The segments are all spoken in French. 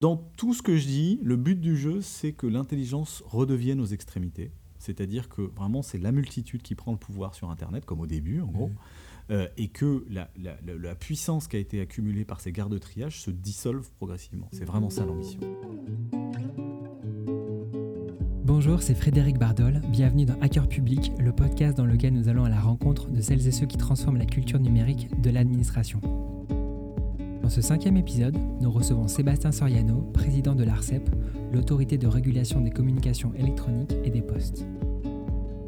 Dans tout ce que je dis, le but du jeu, c'est que l'intelligence redevienne aux extrémités. C'est-à-dire que vraiment, c'est la multitude qui prend le pouvoir sur Internet, comme au début, en gros, euh, et que la, la, puissance qui a été accumulée par ces gardes de triage se dissolve progressivement. C'est vraiment ça l'ambition. Bonjour, c'est Frédéric Bardol. Bienvenue dans Hacker Public, le podcast dans lequel nous allons à la rencontre de celles et ceux qui transforment la culture numérique de l'administration. Dans ce cinquième épisode, nous recevons Sébastien Soriano, président de l'ARCEP, l'autorité de régulation des communications électroniques et des postes.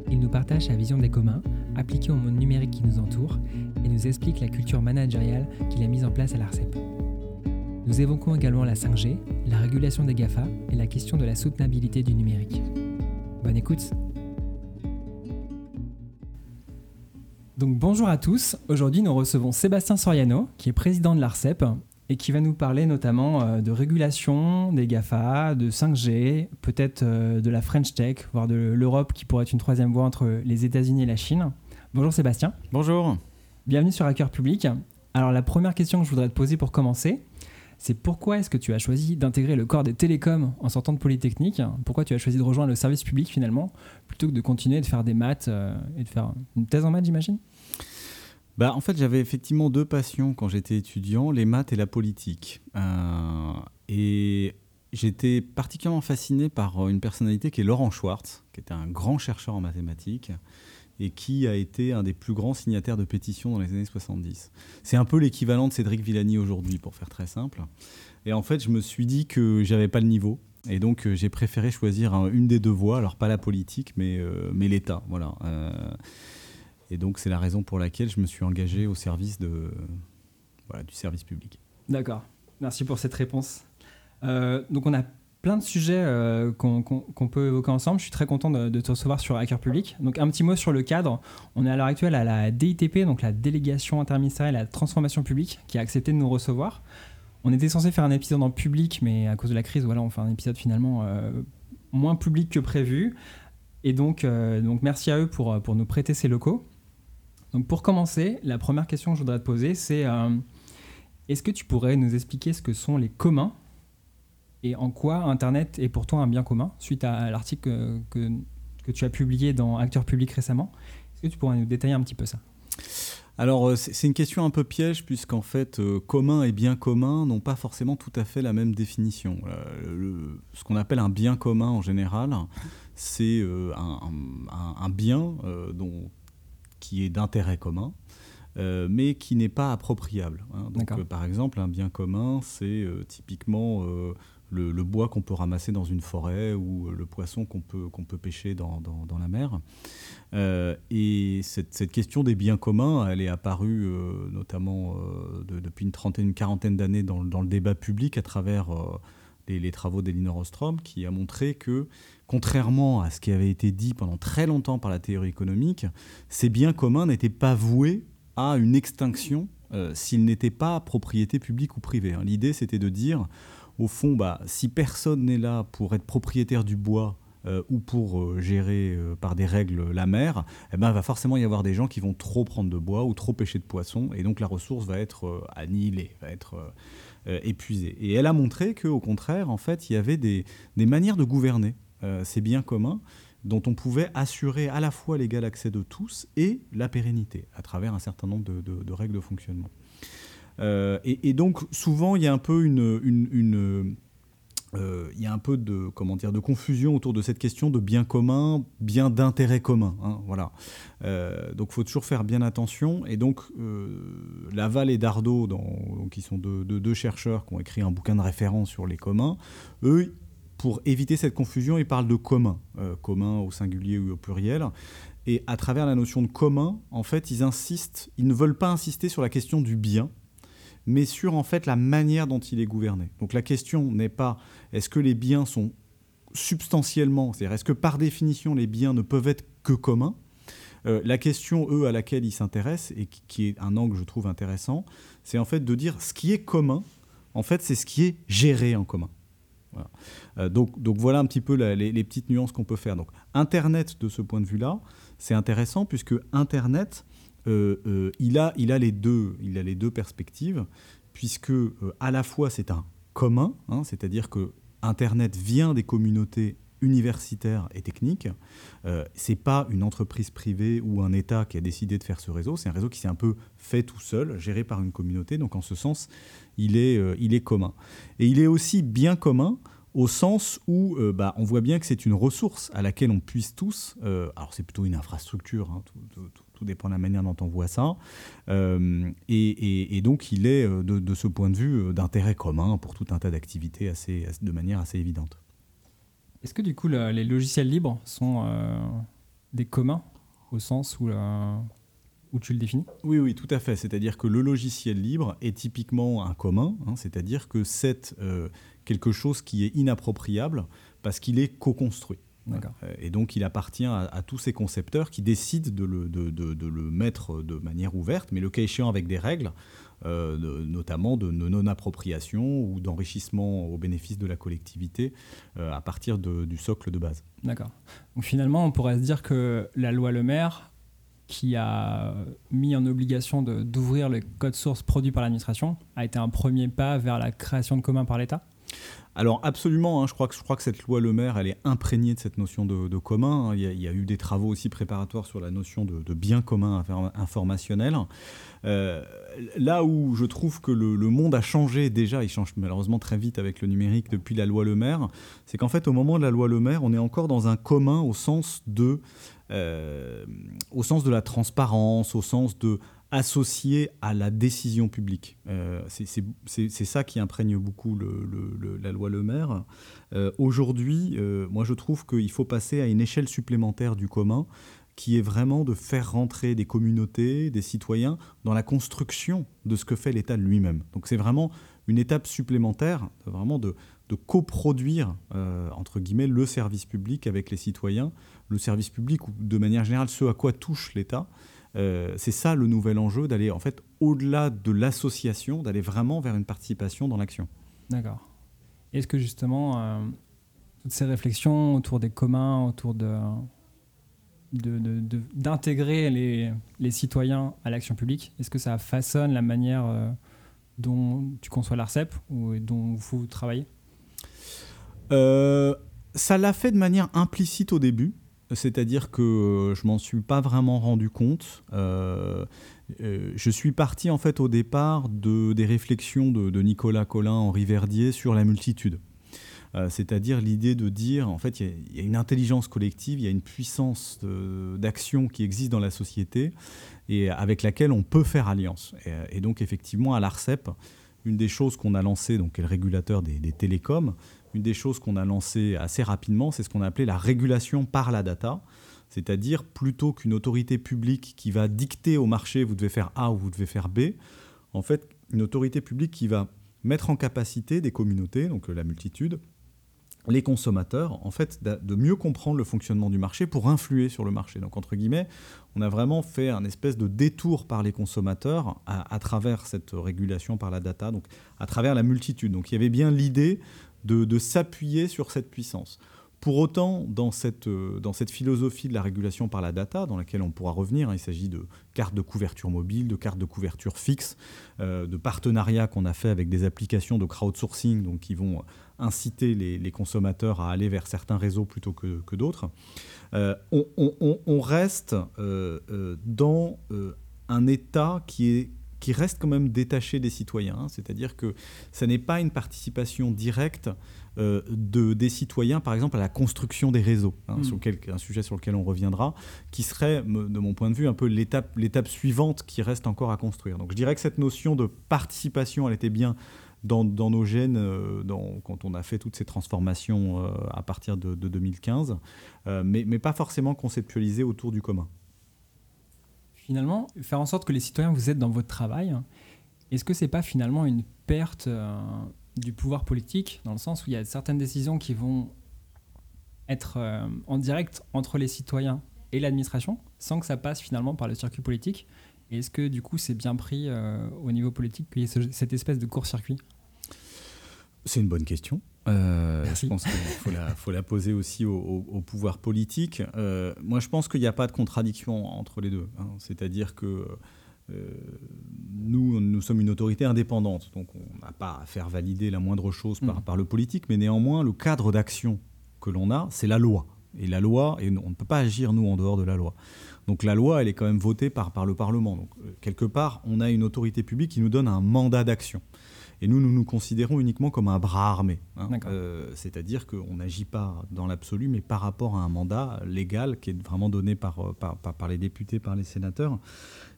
Il nous partage sa vision des communs, appliquée au monde numérique qui nous entoure, et nous explique la culture managériale qu'il a mise en place à l'ARCEP. Nous évoquons également la 5G, la régulation des GAFA et la question de la soutenabilité du numérique. Bonne écoute Donc bonjour à tous, aujourd'hui nous recevons Sébastien Soriano, qui est président de l'ARCEP, et qui va nous parler notamment euh, de régulation des GAFA, de 5G, peut-être euh, de la French Tech, voire de l'Europe qui pourrait être une troisième voie entre les États-Unis et la Chine. Bonjour Sébastien. Bonjour. Bienvenue sur Hacker Public. Alors la première question que je voudrais te poser pour commencer, c'est pourquoi est-ce que tu as choisi d'intégrer le corps des télécoms en sortant de Polytechnique? Pourquoi tu as choisi de rejoindre le service public finalement, plutôt que de continuer de faire des maths euh, et de faire une thèse en maths, j'imagine? Bah, en fait, j'avais effectivement deux passions quand j'étais étudiant, les maths et la politique. Euh, et j'étais particulièrement fasciné par une personnalité qui est Laurent Schwartz, qui était un grand chercheur en mathématiques et qui a été un des plus grands signataires de pétitions dans les années 70. C'est un peu l'équivalent de Cédric Villani aujourd'hui, pour faire très simple. Et en fait, je me suis dit que j'avais pas le niveau. Et donc, euh, j'ai préféré choisir une des deux voies, alors pas la politique, mais, euh, mais l'État. Voilà. Euh, et donc, c'est la raison pour laquelle je me suis engagé au service de, voilà, du service public. D'accord. Merci pour cette réponse. donc, on a plein de sujets euh, qu'on peut évoquer ensemble. Je suis très content de, te recevoir sur Hacker Public. Donc un petit mot sur le cadre. On est à l'heure actuelle à la DITP, donc la délégation interministérielle à la transformation publique, qui a accepté de nous recevoir. On était censé faire un épisode en public, mais à cause de la crise, voilà, on fait un épisode finalement euh, moins public que prévu. Et donc, euh, donc merci à eux pour, pour nous prêter ces locaux. Donc pour commencer, la première question que je voudrais te poser, c'est est-ce que tu pourrais nous expliquer ce que sont les communs et en quoi Internet est pour toi un bien commun, suite à l'article que, que, tu as publié dans Acteur Public récemment? Est-ce que tu pourrais nous détailler un petit peu ça? Alors euh, c'est une question un peu piège puisqu'en fait euh, commun et bien commun n'ont pas forcément tout à fait la même définition. Euh, ce qu'on appelle un bien commun en général, c'est un, bien dont, qui est d'intérêt commun, mais qui n'est pas appropriable. Hein. Donc par exemple un bien commun c'est typiquement le, bois qu'on peut ramasser dans une forêt ou le poisson qu'on peut, qu'on peut pêcher dans, dans, la mer. Euh, et cette, cette, question des biens communs, elle est apparue euh, notamment euh, depuis une trentaine, une quarantaine d'années dans, dans, le débat public à travers les, les, travaux d'Elinor Ostrom, qui a montré que, contrairement à ce qui avait été dit pendant très longtemps par la théorie économique, ces biens communs n'étaient pas voués à une extinction s'ils n'étaient pas propriété publique ou privée. Hein. L'idée, c'était de dire au fond, bah, si personne n'est là pour être propriétaire du bois euh, ou pour euh, gérer euh, par des règles la mer, eh ben, va forcément y avoir des gens qui vont trop prendre de bois ou trop pêcher de poissons, et donc la ressource va être annihilée, va être épuisée. Et elle a montré qu'au contraire, en fait, il y avait des, manières de gouverner ces biens communs dont on pouvait assurer à la fois l'égal accès de tous et la pérennité à travers un certain nombre de règles de fonctionnement. Euh, et, donc souvent il y a un peu une, euh, il y a un peu de comment dire de confusion autour de cette question de bien commun, bien d'intérêt commun. Hein, voilà. Euh, donc faut toujours faire bien attention. Et donc Laval et Dardot, qui sont deux, chercheurs qui ont écrit un bouquin de référence sur les communs, eux pour éviter cette confusion, ils parlent de commun, commun au singulier ou au pluriel. Et à travers la notion de commun, en fait, ils insistent, ils ne veulent pas insister sur la question du bien, mais sur en fait la manière dont il est gouverné. Donc la question n'est pas est-ce que les biens sont substantiellement, c'est-à-dire est-ce que par définition les biens ne peuvent être que communs? Euh, la question, eux, à laquelle ils s'intéressent, et qui, est un angle, je trouve, intéressant, c'est en fait de dire ce qui est commun, en fait, c'est ce qui est géré en commun. Euh, donc, donc voilà un petit peu les, petites nuances qu'on peut faire. Donc Internet, de ce point de vue-là, c'est intéressant puisque Internet, il, a, il, a les deux, il a les deux perspectives, puisque euh, à la fois c'est un commun, hein, c'est-à-dire que Internet vient des communautés universitaires et techniques. Euh, c'est pas une entreprise privée ou un État qui a décidé de faire ce réseau. C'est un réseau qui s'est un peu fait tout seul, géré par une communauté. Donc en ce sens, il est, euh, il est commun. Et il est aussi bien commun au sens où euh, bah, on voit bien que c'est une ressource à laquelle on puisse tous, euh, alors c'est plutôt une infrastructure, hein, tout, dépend de la manière dont on voit ça, euh, et, donc il est de, ce point de vue d'intérêt commun pour tout un tas d'activités assez, de manière assez évidente. Est-ce que du coup les logiciels libres sont des communs au sens où où tu le définis? Oui, oui, tout à fait. C'est-à-dire que le logiciel libre est typiquement un commun, hein, c'est-à-dire que c'est euh, quelque chose qui est inappropriable parce qu'il est co-construit. Euh, et donc il appartient à, tous ces concepteurs qui décident de le, de, de, le, mettre de manière ouverte, mais le cas échéant avec des règles, euh, notamment de non-appropriation ou d'enrichissement au bénéfice de la collectivité à partir du socle de base. D'accord. Donc finalement, on pourrait se dire que la loi Le Maire qui a mis en obligation d'ouvrir le code source produit par l'administration, a été un premier pas vers la création de communs par l'État? Alors absolument, hein, je, crois que, cette loi Le Maire, elle est imprégnée de cette notion de, commun. Hein. Il y, a, eu des travaux aussi préparatoires sur la notion de, bien commun informationnel. Euh, là où je trouve que le, monde a changé déjà, il change malheureusement très vite avec le numérique depuis la loi Le Maire, c'est qu'en fait au moment de la loi Le Maire, on est encore dans un commun au sens de euh, au sens de la transparence, au sens de associé à la décision publique. Euh, c'est ça qui imprègne beaucoup la loi Le Maire. Euh, aujourd'hui, moi je trouve qu'il faut passer à une échelle supplémentaire du commun qui est vraiment de faire rentrer des communautés, des citoyens dans la construction de ce que fait l'État lui-même. Donc c'est vraiment une étape supplémentaire, vraiment de coproduire, entre guillemets, le service public avec les citoyens le service public ou de manière générale ce à quoi touche l'État. Euh, c'est ça le nouvel enjeu, d'aller en fait au-delà de l'association, d'aller vraiment vers une participation dans l'action. D'accord. Est-ce que justement, euh, toutes ces réflexions autour des communs, autour de d'intégrer les, les, citoyens à l'action publique, est-ce que ça façonne la manière euh, dont tu conçois l'ARCEP ou dont vous travaillez? Ça l'a fait de manière implicite au début. C'est-à-dire que euh, je m'en suis pas vraiment rendu compte. Euh, euh, je suis parti en fait au départ de, des réflexions de, Nicolas Collin, Henri Verdier sur la multitude. C'est-à-dire l'idée de dire, en fait, il y, a une intelligence collective, il y a une puissance d'action qui existe dans la société et avec laquelle on peut faire alliance. Et, donc, effectivement, à l'ARCEP, une des choses qu'on a lancées, donc, est le régulateur des télécoms, une des choses qu'on a lancées assez rapidement, c'est ce qu'on a appelé la régulation par la data. C'est-à-dire, plutôt qu'une autorité publique qui va dicter au marché, vous devez faire A ou vous devez faire B, en fait, une autorité publique qui va mettre en capacité des communautés, donc la multitude, les consommateurs, en fait, de mieux comprendre le fonctionnement du marché pour influer sur le marché. Donc, entre guillemets, on a vraiment fait un espèce de détour par les consommateurs à, à travers cette régulation par la data, donc à travers la multitude. Donc, il y avait bien l'idée de, s'appuyer sur cette puissance. Pour autant, dans cette, euh, dans cette philosophie de la régulation par la data, dans laquelle on pourra revenir, hein, il s'agit de cartes de couverture mobile, de cartes de couverture fixe, euh, de partenariats qu'on a fait avec des applications de crowdsourcing donc, qui vont inciter les, consommateurs à aller vers certains réseaux plutôt que, d'autres. Euh, on, reste dans un état qui est qui reste quand même détaché des citoyens. Hein. C'est-à-dire que ça n'est pas une participation directe euh, de, des citoyens, par exemple, à la construction des réseaux, hein, hmm. sur un sujet sur lequel on reviendra, qui serait, de mon point de vue, un peu l'étape suivante qui reste encore à construire. Donc je dirais que cette notion de participation, elle était bien dans, nos gènes euh, dans, quand on a fait toutes ces transformations euh, à partir de, 2015, mais, mais pas forcément conceptualisée autour du commun finalement, faire en sorte que les citoyens vous aident dans votre travail, est-ce que c'est pas finalement une perte euh, du pouvoir politique, dans le sens où il y a certaines décisions qui vont être euh, en direct entre les citoyens et l'administration, sans que ça passe finalement par le circuit politique? Est-ce que du coup c'est bien pris euh, au niveau politique qu'il y ait cette espèce de court-circuit? C'est une bonne question. Euh, je pense qu'il faut la, faut la, poser aussi au, pouvoir politique. Euh, moi, je pense qu'il n'y a pas de contradiction entre les deux. Hein. C'est-à-dire que nous, nous sommes une autorité indépendante, donc on n'a pas à faire valider la moindre chose par, mmh. par le politique, mais néanmoins, le cadre d'action que l'on a, c'est la loi. Et la loi, et on ne peut pas agir, nous, en dehors de la loi. Donc la loi, elle est quand même votée par, par le Parlement. Donc euh, quelque part, on a une autorité publique qui nous donne un mandat d'action. Et nous, nous nous considérons uniquement comme un bras armé. Hein. Euh, c'est-à-dire qu'on n'agit pas dans l'absolu, mais par rapport à un mandat légal qui est vraiment donné par, euh, par, par, les députés, par les sénateurs.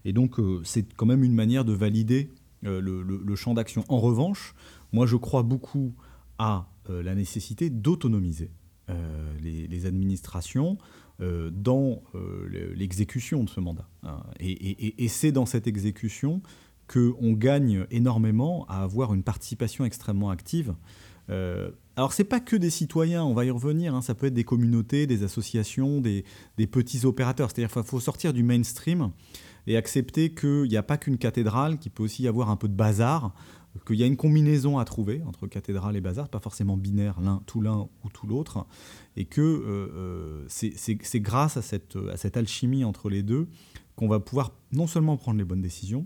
Et donc, c'est quand même une manière de valider le, le, champ d'action. En revanche, moi, je crois beaucoup à la nécessité d'autonomiser les, les, administrations euh, dans euh, l'exécution de ce mandat. Hein. Et, c'est dans cette exécution qu'on gagne énormément à avoir une participation extrêmement active. Euh, alors, ce n'est pas que des citoyens, on va y revenir, hein. ça peut être des communautés, des associations, des, petits opérateurs. C'est-à-dire qu'il faut sortir du mainstream et accepter qu'il n'y a pas qu'une cathédrale, qu'il peut aussi y avoir un peu de bazar, qu'il y a une combinaison à trouver entre cathédrale et bazar, pas forcément binaire, l'un tout l'un ou tout l'autre, et que euh, euh, c'est grâce à cette alchimie entre les deux qu'on va pouvoir non seulement prendre les bonnes décisions,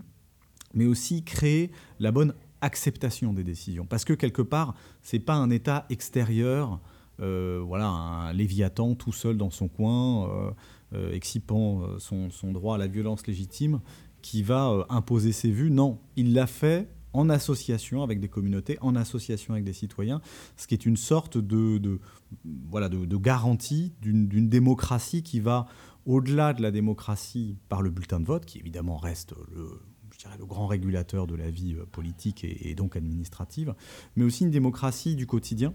mais aussi créer la bonne acceptation des décisions. Parce que quelque part, c'est pas un État extérieur, euh, voilà, un léviathan tout seul dans son coin, excipant son, son, droit à la violence légitime, qui va imposer ses vues. Non, il l'a fait en association avec des communautés, en association avec des citoyens, ce qui est une sorte de, voilà, de, garantie d'une démocratie qui va au-delà de la démocratie par le bulletin de vote, qui évidemment reste le, dirais, le grand régulateur de la vie euh, politique et, donc administrative, mais aussi une démocratie du quotidien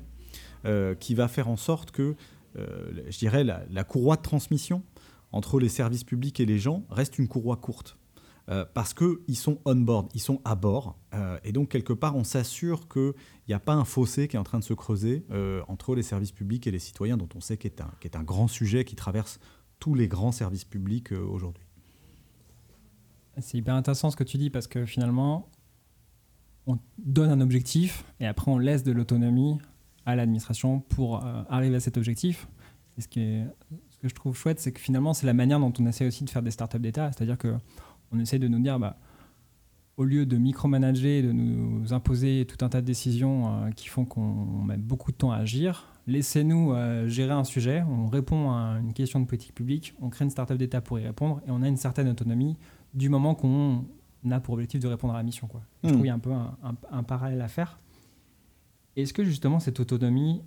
euh, qui va faire en sorte que, euh, je dirais, la courroie de transmission entre les services publics et les gens reste une courroie courte. Parce qu'ils sont on board, ils sont à bord. Et donc, quelque part, on s'assure qu'il n'y a pas un fossé qui est en train de se creuser entre les services publics et les citoyens, dont on sait qu'il est, est un grand sujet qui traverse tous les grands services publics aujourd'hui. C'est hyper intéressant ce que tu dis, parce que finalement, on donne un objectif et après, on laisse de l'autonomie à l'administration pour arriver à cet objectif. Ce, qui ce que je trouve chouette, c'est que finalement, c'est la manière dont on essaie aussi de faire des startups d'État. C'est-à-dire que on essaie de nous dire, bah, au lieu de micromanager, de nous imposer tout un tas de décisions euh, qui font qu'on met beaucoup de temps à agir, laissez-nous euh, gérer un sujet, on répond à une question de politique publique, on crée une startup d'État pour y répondre et on a une certaine autonomie du moment qu'on a pour objectif de répondre à la mission. Quoi. Je hmm. trouve qu'il y a un peu un, parallèle à faire. Est-ce que justement cette autonomie,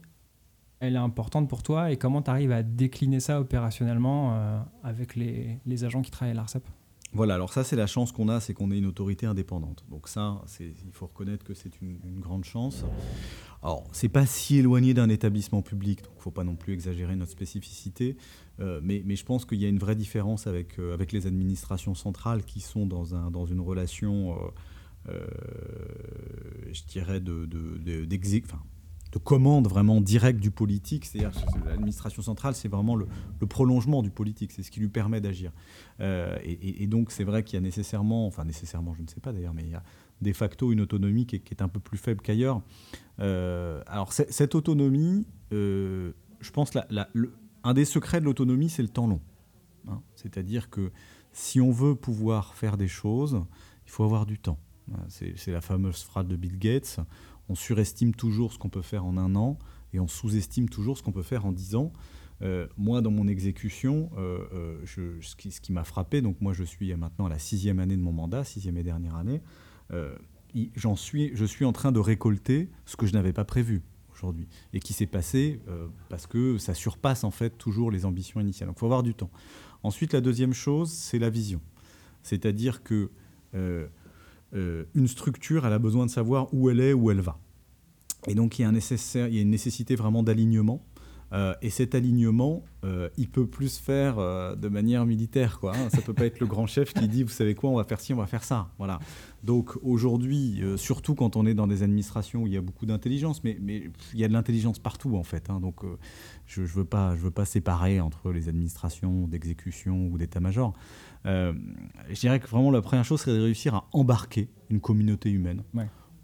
elle est importante pour toi et comment tu arrives à décliner ça opérationnellement euh, avec les, les agents qui travaillent à l'ARCEP voilà, alors ça c'est la chance qu'on a, c'est qu'on est une autorité indépendante. Donc ça, il faut reconnaître que c'est une, grande chance. Alors, c'est pas si éloigné d'un établissement public, donc il ne faut pas non plus exagérer notre spécificité, euh, mais, je pense qu'il y a une vraie différence avec, euh, les administrations centrales qui sont dans, un, dans une relation, euh, je dirais, de commande vraiment directe du politique. C'est-à-dire l'administration centrale, c'est vraiment le, prolongement du politique, c'est ce qui lui permet d'agir. Euh, et, donc c'est vrai qu'il y a nécessairement, enfin nécessairement, je ne sais pas d'ailleurs, mais il y a de facto une autonomie qui est, un peu plus faible qu'ailleurs. Euh, alors cette autonomie, euh, je pense, la, un des secrets de l'autonomie, c'est le temps long. Hein. C'est-à-dire que si on veut pouvoir faire des choses, il faut avoir du temps. C'est la fameuse phrase de Bill Gates on surestime toujours ce qu'on peut faire en un an et on sous-estime toujours ce qu'on peut faire en dix ans. Euh, moi, dans mon exécution, euh, euh, ce qui, m'a frappé, donc moi je suis maintenant à la sixième année de mon mandat, sixième et dernière année, j'en suis, je suis en train de récolter ce que je n'avais pas prévu aujourd'hui et qui s'est passé parce que ça surpasse en fait toujours les ambitions initiales. Donc il faut avoir du temps. Ensuite, la deuxième chose, c'est la vision. C'est-à-dire que une structure, elle a besoin de savoir où elle est, où elle va. Et donc il y a, un nécessaire, il y a une nécessité vraiment d'alignement. Euh, et cet alignement, euh, il peut plus faire de manière militaire. Hein. Ça peut pas être le grand chef qui dit, vous savez quoi, on va faire ci, on va faire ça. Voilà. Donc aujourd'hui, surtout quand on est dans des administrations où il y a beaucoup d'intelligence, mais, il y a de l'intelligence partout en fait. Hein. donc je ne je veux pas séparer entre les administrations d'exécution ou d'état-major. Euh, je dirais que vraiment la première chose serait de réussir à embarquer une communauté humaine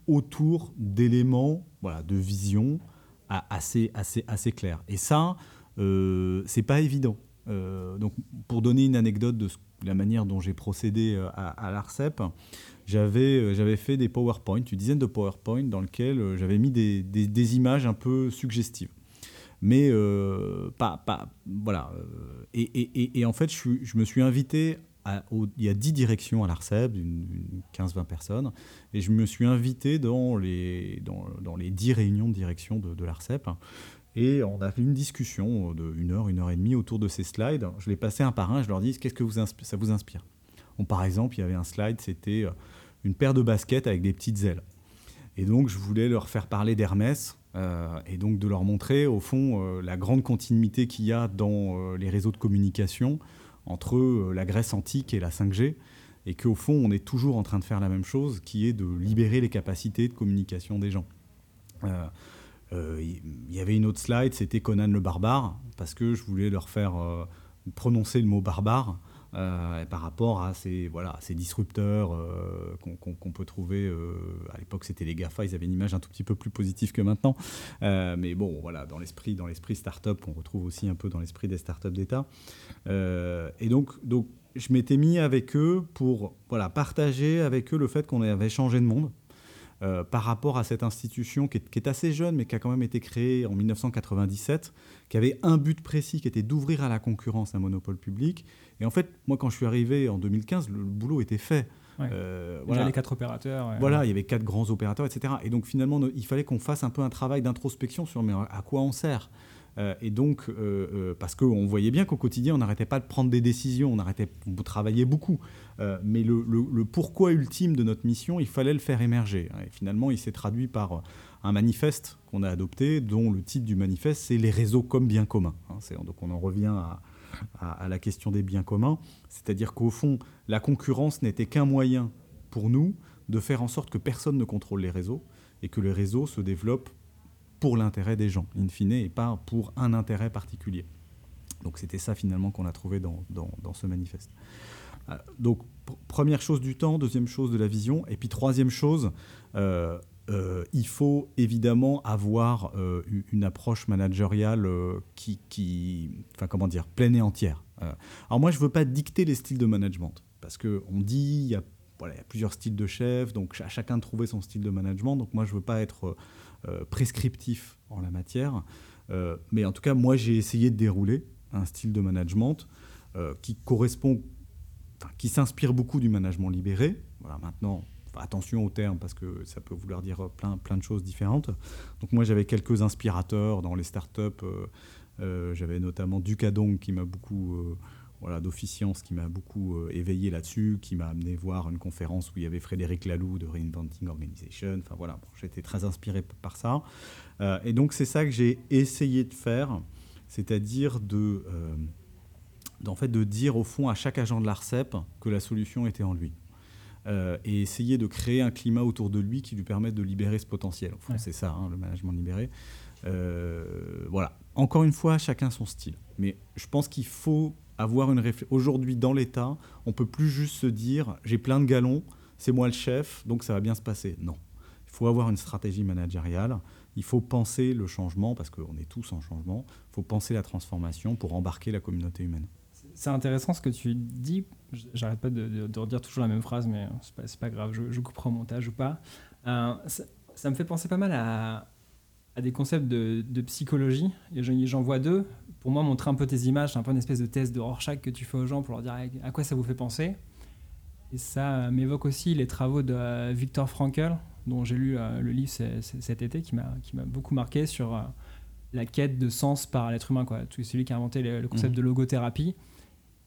autour d'éléments voilà, de vision assez, assez, assez clairs. Et ça, euh, c'est pas évident. Euh, donc, pour donner une anecdote de ce, la manière dont j'ai procédé à, l'ARCEP, j'avais, j'avais fait des PowerPoint, une dizaine de PowerPoint dans lesquels j'avais mis des, des, images un peu suggestives. Mais pas, pas. Voilà. Et, et, et, en fait, je, je me suis invité il y a 10 directions à l'ARCEP, d'une 15-20 personnes, et je me suis invité dans les, dans, les 10 réunions de direction de, l'ARCEP. Et on a fait une discussion de une heure, une heure et demie autour de ces slides. Je les passais un par un, je leur dis qu'est-ce que ça vous inspire? Par exemple, il y avait un slide, c'était euh, une paire de baskets avec des petites ailes. Et donc, je voulais leur faire parler d'Hermès euh, et donc de leur montrer, au fond, euh, la grande continuité qu'il y a dans les réseaux de communication entre euh, la Grèce antique et la 5G, et qu'au fond, on est toujours en train de faire la même chose, qui est de libérer les capacités de communication des gens. Il euh, euh, y avait une autre slide, c'était Conan le barbare, parce que je voulais leur faire prononcer le mot barbare euh, par rapport à ces, voilà, ces disrupteurs euh, qu'on peut trouver. Euh, à l'époque, c'était les GAFA, ils avaient une image un tout petit peu plus positive que maintenant. mais bon, voilà, dans l'esprit, dans l'esprit startup, on retrouve aussi un peu dans l'esprit des startups d'État. et donc, donc, je m'étais mis avec eux pour voilà, partager avec eux le fait qu'on avait changé de monde. Par rapport à cette institution qui est, qui est, assez jeune, mais qui a quand même été créée en 1997, qui avait un but précis, qui était d'ouvrir à la concurrence un monopole public, et en fait, moi, quand je suis arrivé en 2015, le, boulot était fait. Euh, voilà. les quatre opérateurs. voilà, il y avait quatre grands opérateurs, etc. Et donc finalement, il fallait qu'on fasse un peu un travail d'introspection sur mais à quoi on sert? Euh, et donc, euh, parce qu'on voyait bien qu'au quotidien, on n'arrêtait pas de prendre des décisions, on arrêtait, de travailler beaucoup. mais le, le, pourquoi ultime de notre mission, il fallait le faire émerger. Et finalement, il s'est traduit par un manifeste qu'on a adopté, dont le titre du manifeste, c'est les réseaux comme bien commun. Hein, donc on en revient à, à, la question des biens communs. C'est-à-dire qu'au fond, la concurrence n'était qu'un moyen pour nous de faire en sorte que personne ne contrôle les réseaux et que les réseaux se développent pour l'intérêt des gens, in fine, et pas pour un intérêt particulier. Donc c'était ça finalement qu'on a trouvé dans, dans, ce manifeste. Euh, donc première chose du temps, deuxième chose de la vision, et puis troisième chose, euh, euh, il faut évidemment avoir une approche managériale qui, enfin comment dire, pleine et entière. alors moi, je veux pas dicter les styles de management parce que on dit il a il y a plusieurs styles de chef, donc à chacun de trouver son style de management. Donc moi, je veux pas être prescriptif en la matière, mais en tout cas, moi, j'ai essayé de dérouler un style de management qui correspond, qui s'inspire beaucoup du management libéré. Voilà, maintenant, attention au terme parce que ça peut vouloir dire plein, plein de choses différentes. Donc moi j'avais quelques inspirateurs dans les startups. Euh, euh, j'avais notamment Ducadong qui m'a beaucoup, euh, voilà, qui m'a beaucoup éveillé là-dessus, qui m'a amené voir une conférence où il y avait Frédéric Laloux de Reinventing Organization. Enfin voilà, j'étais très inspiré par ça. et donc c'est ça que j'ai essayé de faire, c'est-à-dire de, en fait, de dire au fond à chaque agent de l'ARCEP que la solution était en lui. Euh, et essayer de créer un climat autour de lui qui lui permette de libérer ce potentiel. c'est ça, hein, le management libéré. Euh, voilà. Encore une fois, chacun son style. Mais je pense qu'il faut avoir une réflexion. Aujourd'hui, dans l'État, on peut plus juste se dire j'ai plein de galons, c'est moi le chef, donc ça va bien se passer. Non. Il faut avoir une stratégie managériale. Il faut penser le changement, parce qu'on est tous en changement. Il faut penser la transformation pour embarquer la communauté humaine c'est intéressant ce que tu dis. J'arrête pas de, redire toujours la même phrase, mais c'est pas, pas grave, je, je couperai au montage ou pas. Euh, ça, me fait penser pas mal à, à des concepts de, de psychologie. J'en vois deux. Pour moi, montrer un peu tes images, c'est un peu une espèce de test de Rorschach que tu fais aux gens pour leur dire à quoi ça vous fait penser? Et ça m'évoque aussi les travaux de euh, Viktor Frankl, dont j'ai lu euh, le livre cet été, qui m'a beaucoup marqué sur la quête de sens par l'être humain. C'est celui qui a inventé le, concept mmh. de logothérapie.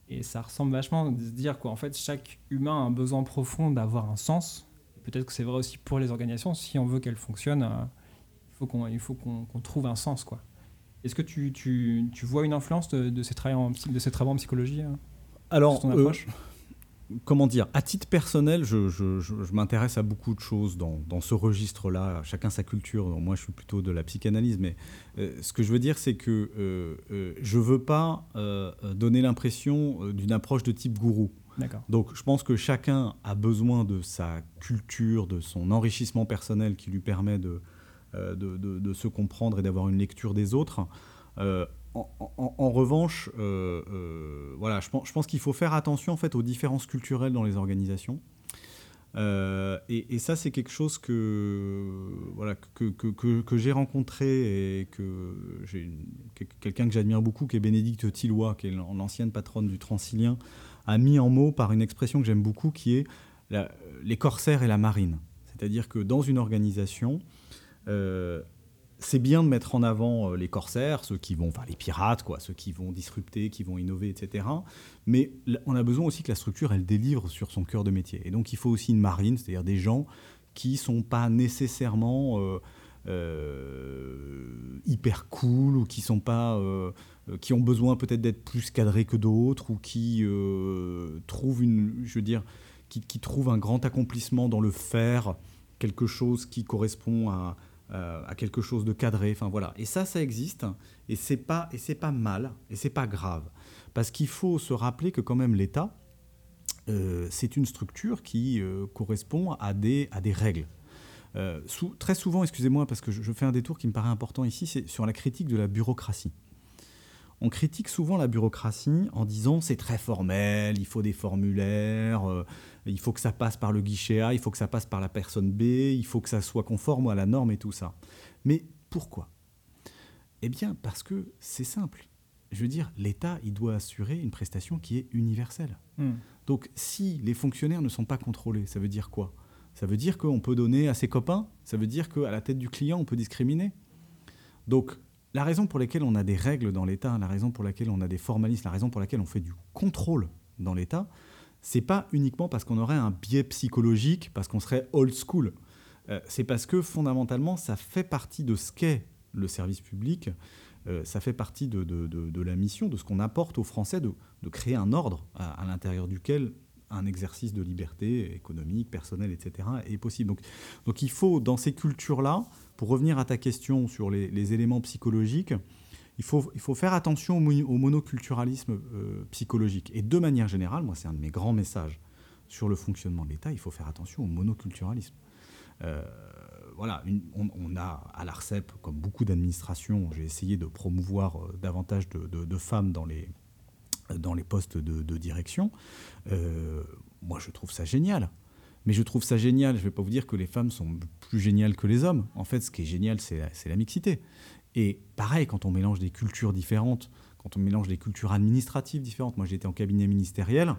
Et ça ressemble vachement de se dire qu'en fait, chaque humain a un besoin profond d'avoir un sens. Peut-être que c'est vrai aussi pour les organisations. Si on veut qu'elles fonctionnent, euh, il faut qu'on trouve un sens. quoi. Est-ce que tu, tu, tu, vois une influence de, de, ces, travaux en, de ces travaux en psychologie euh, Alors, ton euh, approche comment dire, à titre personnel, je, m'intéresse à beaucoup de choses dans, ce registre-là, chacun sa culture. moi, je suis plutôt de la psychanalyse, mais euh, ce que je veux dire, c'est que euh, euh, je ne veux pas donner l'impression d'une approche de type gourou. Donc, je pense que chacun a besoin de sa culture, de son enrichissement personnel qui lui permet de, de, se comprendre et d'avoir une lecture des autres en, revanche, voilà, je pense, qu'il faut faire attention en fait aux différences culturelles dans les organisations. Euh, et, ça, c'est quelque chose que, voilà, que, que, j'ai rencontré et que j'ai quelqu'un que j'admire beaucoup, qui est Bénédicte Tillois, qui est l'ancienne patronne du Transilien, a mis en mots par une expression que j'aime beaucoup, qui est les corsaires et la marine. C'est-à-dire que dans une organisation, euh, c'est bien de mettre en avant euh, les corsaires, ceux qui vont, enfin les pirates, quoi, ceux qui vont disrupter, qui vont innover, etc. Mais on a besoin aussi que la structure, elle délivre sur son cœur de métier. Et donc il faut aussi une marine, c'est-à-dire des gens qui sont pas nécessairement euh, euh, hyper cool ou qui sont pas, qui ont besoin peut-être d'être plus cadrés que d'autres ou qui trouvent une, je veux dire, qui, qui trouvent un grand accomplissement dans le faire quelque chose qui correspond à euh, à quelque chose de cadré. Enfin voilà. Et ça, ça existe. Et c'est pas et c'est pas mal. Et c'est pas grave. Parce qu'il faut se rappeler que quand même l'État, euh, c'est une structure qui euh, correspond à des à des règles. très souvent, excusez-moi, parce que je, fais un détour qui me paraît important ici, c'est sur la critique de la bureaucratie. On critique souvent la bureaucratie en disant c'est très formel, il faut des formulaires, euh, il faut que ça passe par le guichet A, il faut que ça passe par la personne B, il faut que ça soit conforme à la norme et tout ça. Mais pourquoi? Eh bien parce que c'est simple. Je veux dire, l'État, il doit assurer une prestation qui est universelle. Hmm. Donc si les fonctionnaires ne sont pas contrôlés, ça veut dire quoi? Ça veut dire qu'on peut donner à ses copains? Ça veut dire qu'à la tête du client, on peut discriminer? Donc la raison pour laquelle on a des règles dans l'État, la raison pour laquelle on a des formalistes, la raison pour laquelle on fait du contrôle dans l'État, c'est pas uniquement parce qu'on aurait un biais psychologique, parce qu'on serait old school. Euh, c'est parce que fondamentalement, ça fait partie de ce qu'est le service public, euh, ça fait partie de, la mission, de ce qu'on apporte aux Français, de, créer un ordre à, l'intérieur duquel un exercice de liberté économique, personnelle, etc. est possible. Donc, il faut, dans ces cultures-là, pour revenir à ta question sur les, éléments psychologiques, il faut, il faut, faire attention au, monoculturalisme euh, psychologique. Et de manière générale, moi c'est un de mes grands messages sur le fonctionnement de l'État, il faut faire attention au monoculturalisme. Euh, voilà, on, a à l'ARCEP, comme beaucoup d'administrations, j'ai essayé de promouvoir euh, davantage de, femmes dans les, dans les postes de, direction. moi, je trouve ça génial. Mais je trouve ça génial. Je ne vais pas vous dire que les femmes sont plus géniales que les hommes. En fait, ce qui est génial, c'est la, mixité. Et pareil, quand on mélange des cultures différentes, quand on mélange des cultures administratives différentes. Moi, j'étais en cabinet ministériel.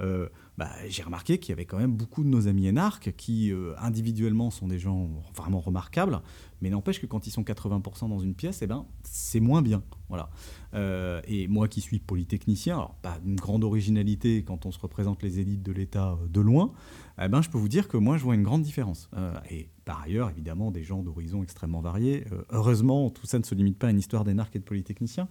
Euh, bah, j'ai remarqué qu'il y avait quand même beaucoup de nos amis énarques qui, euh, individuellement, sont des gens vraiment remarquables, mais n'empêche que quand ils sont 80% dans une pièce, eh ben, c'est moins bien. Voilà. Euh, et moi qui suis polytechnicien, pas une grande originalité quand on se représente les élites de l'État de loin, eh ben, je peux vous dire que moi, je vois une grande différence. et par ailleurs, évidemment, des gens d'horizons extrêmement variés. heureusement, tout ça ne se limite pas à une histoire d'énarques et de polytechniciens.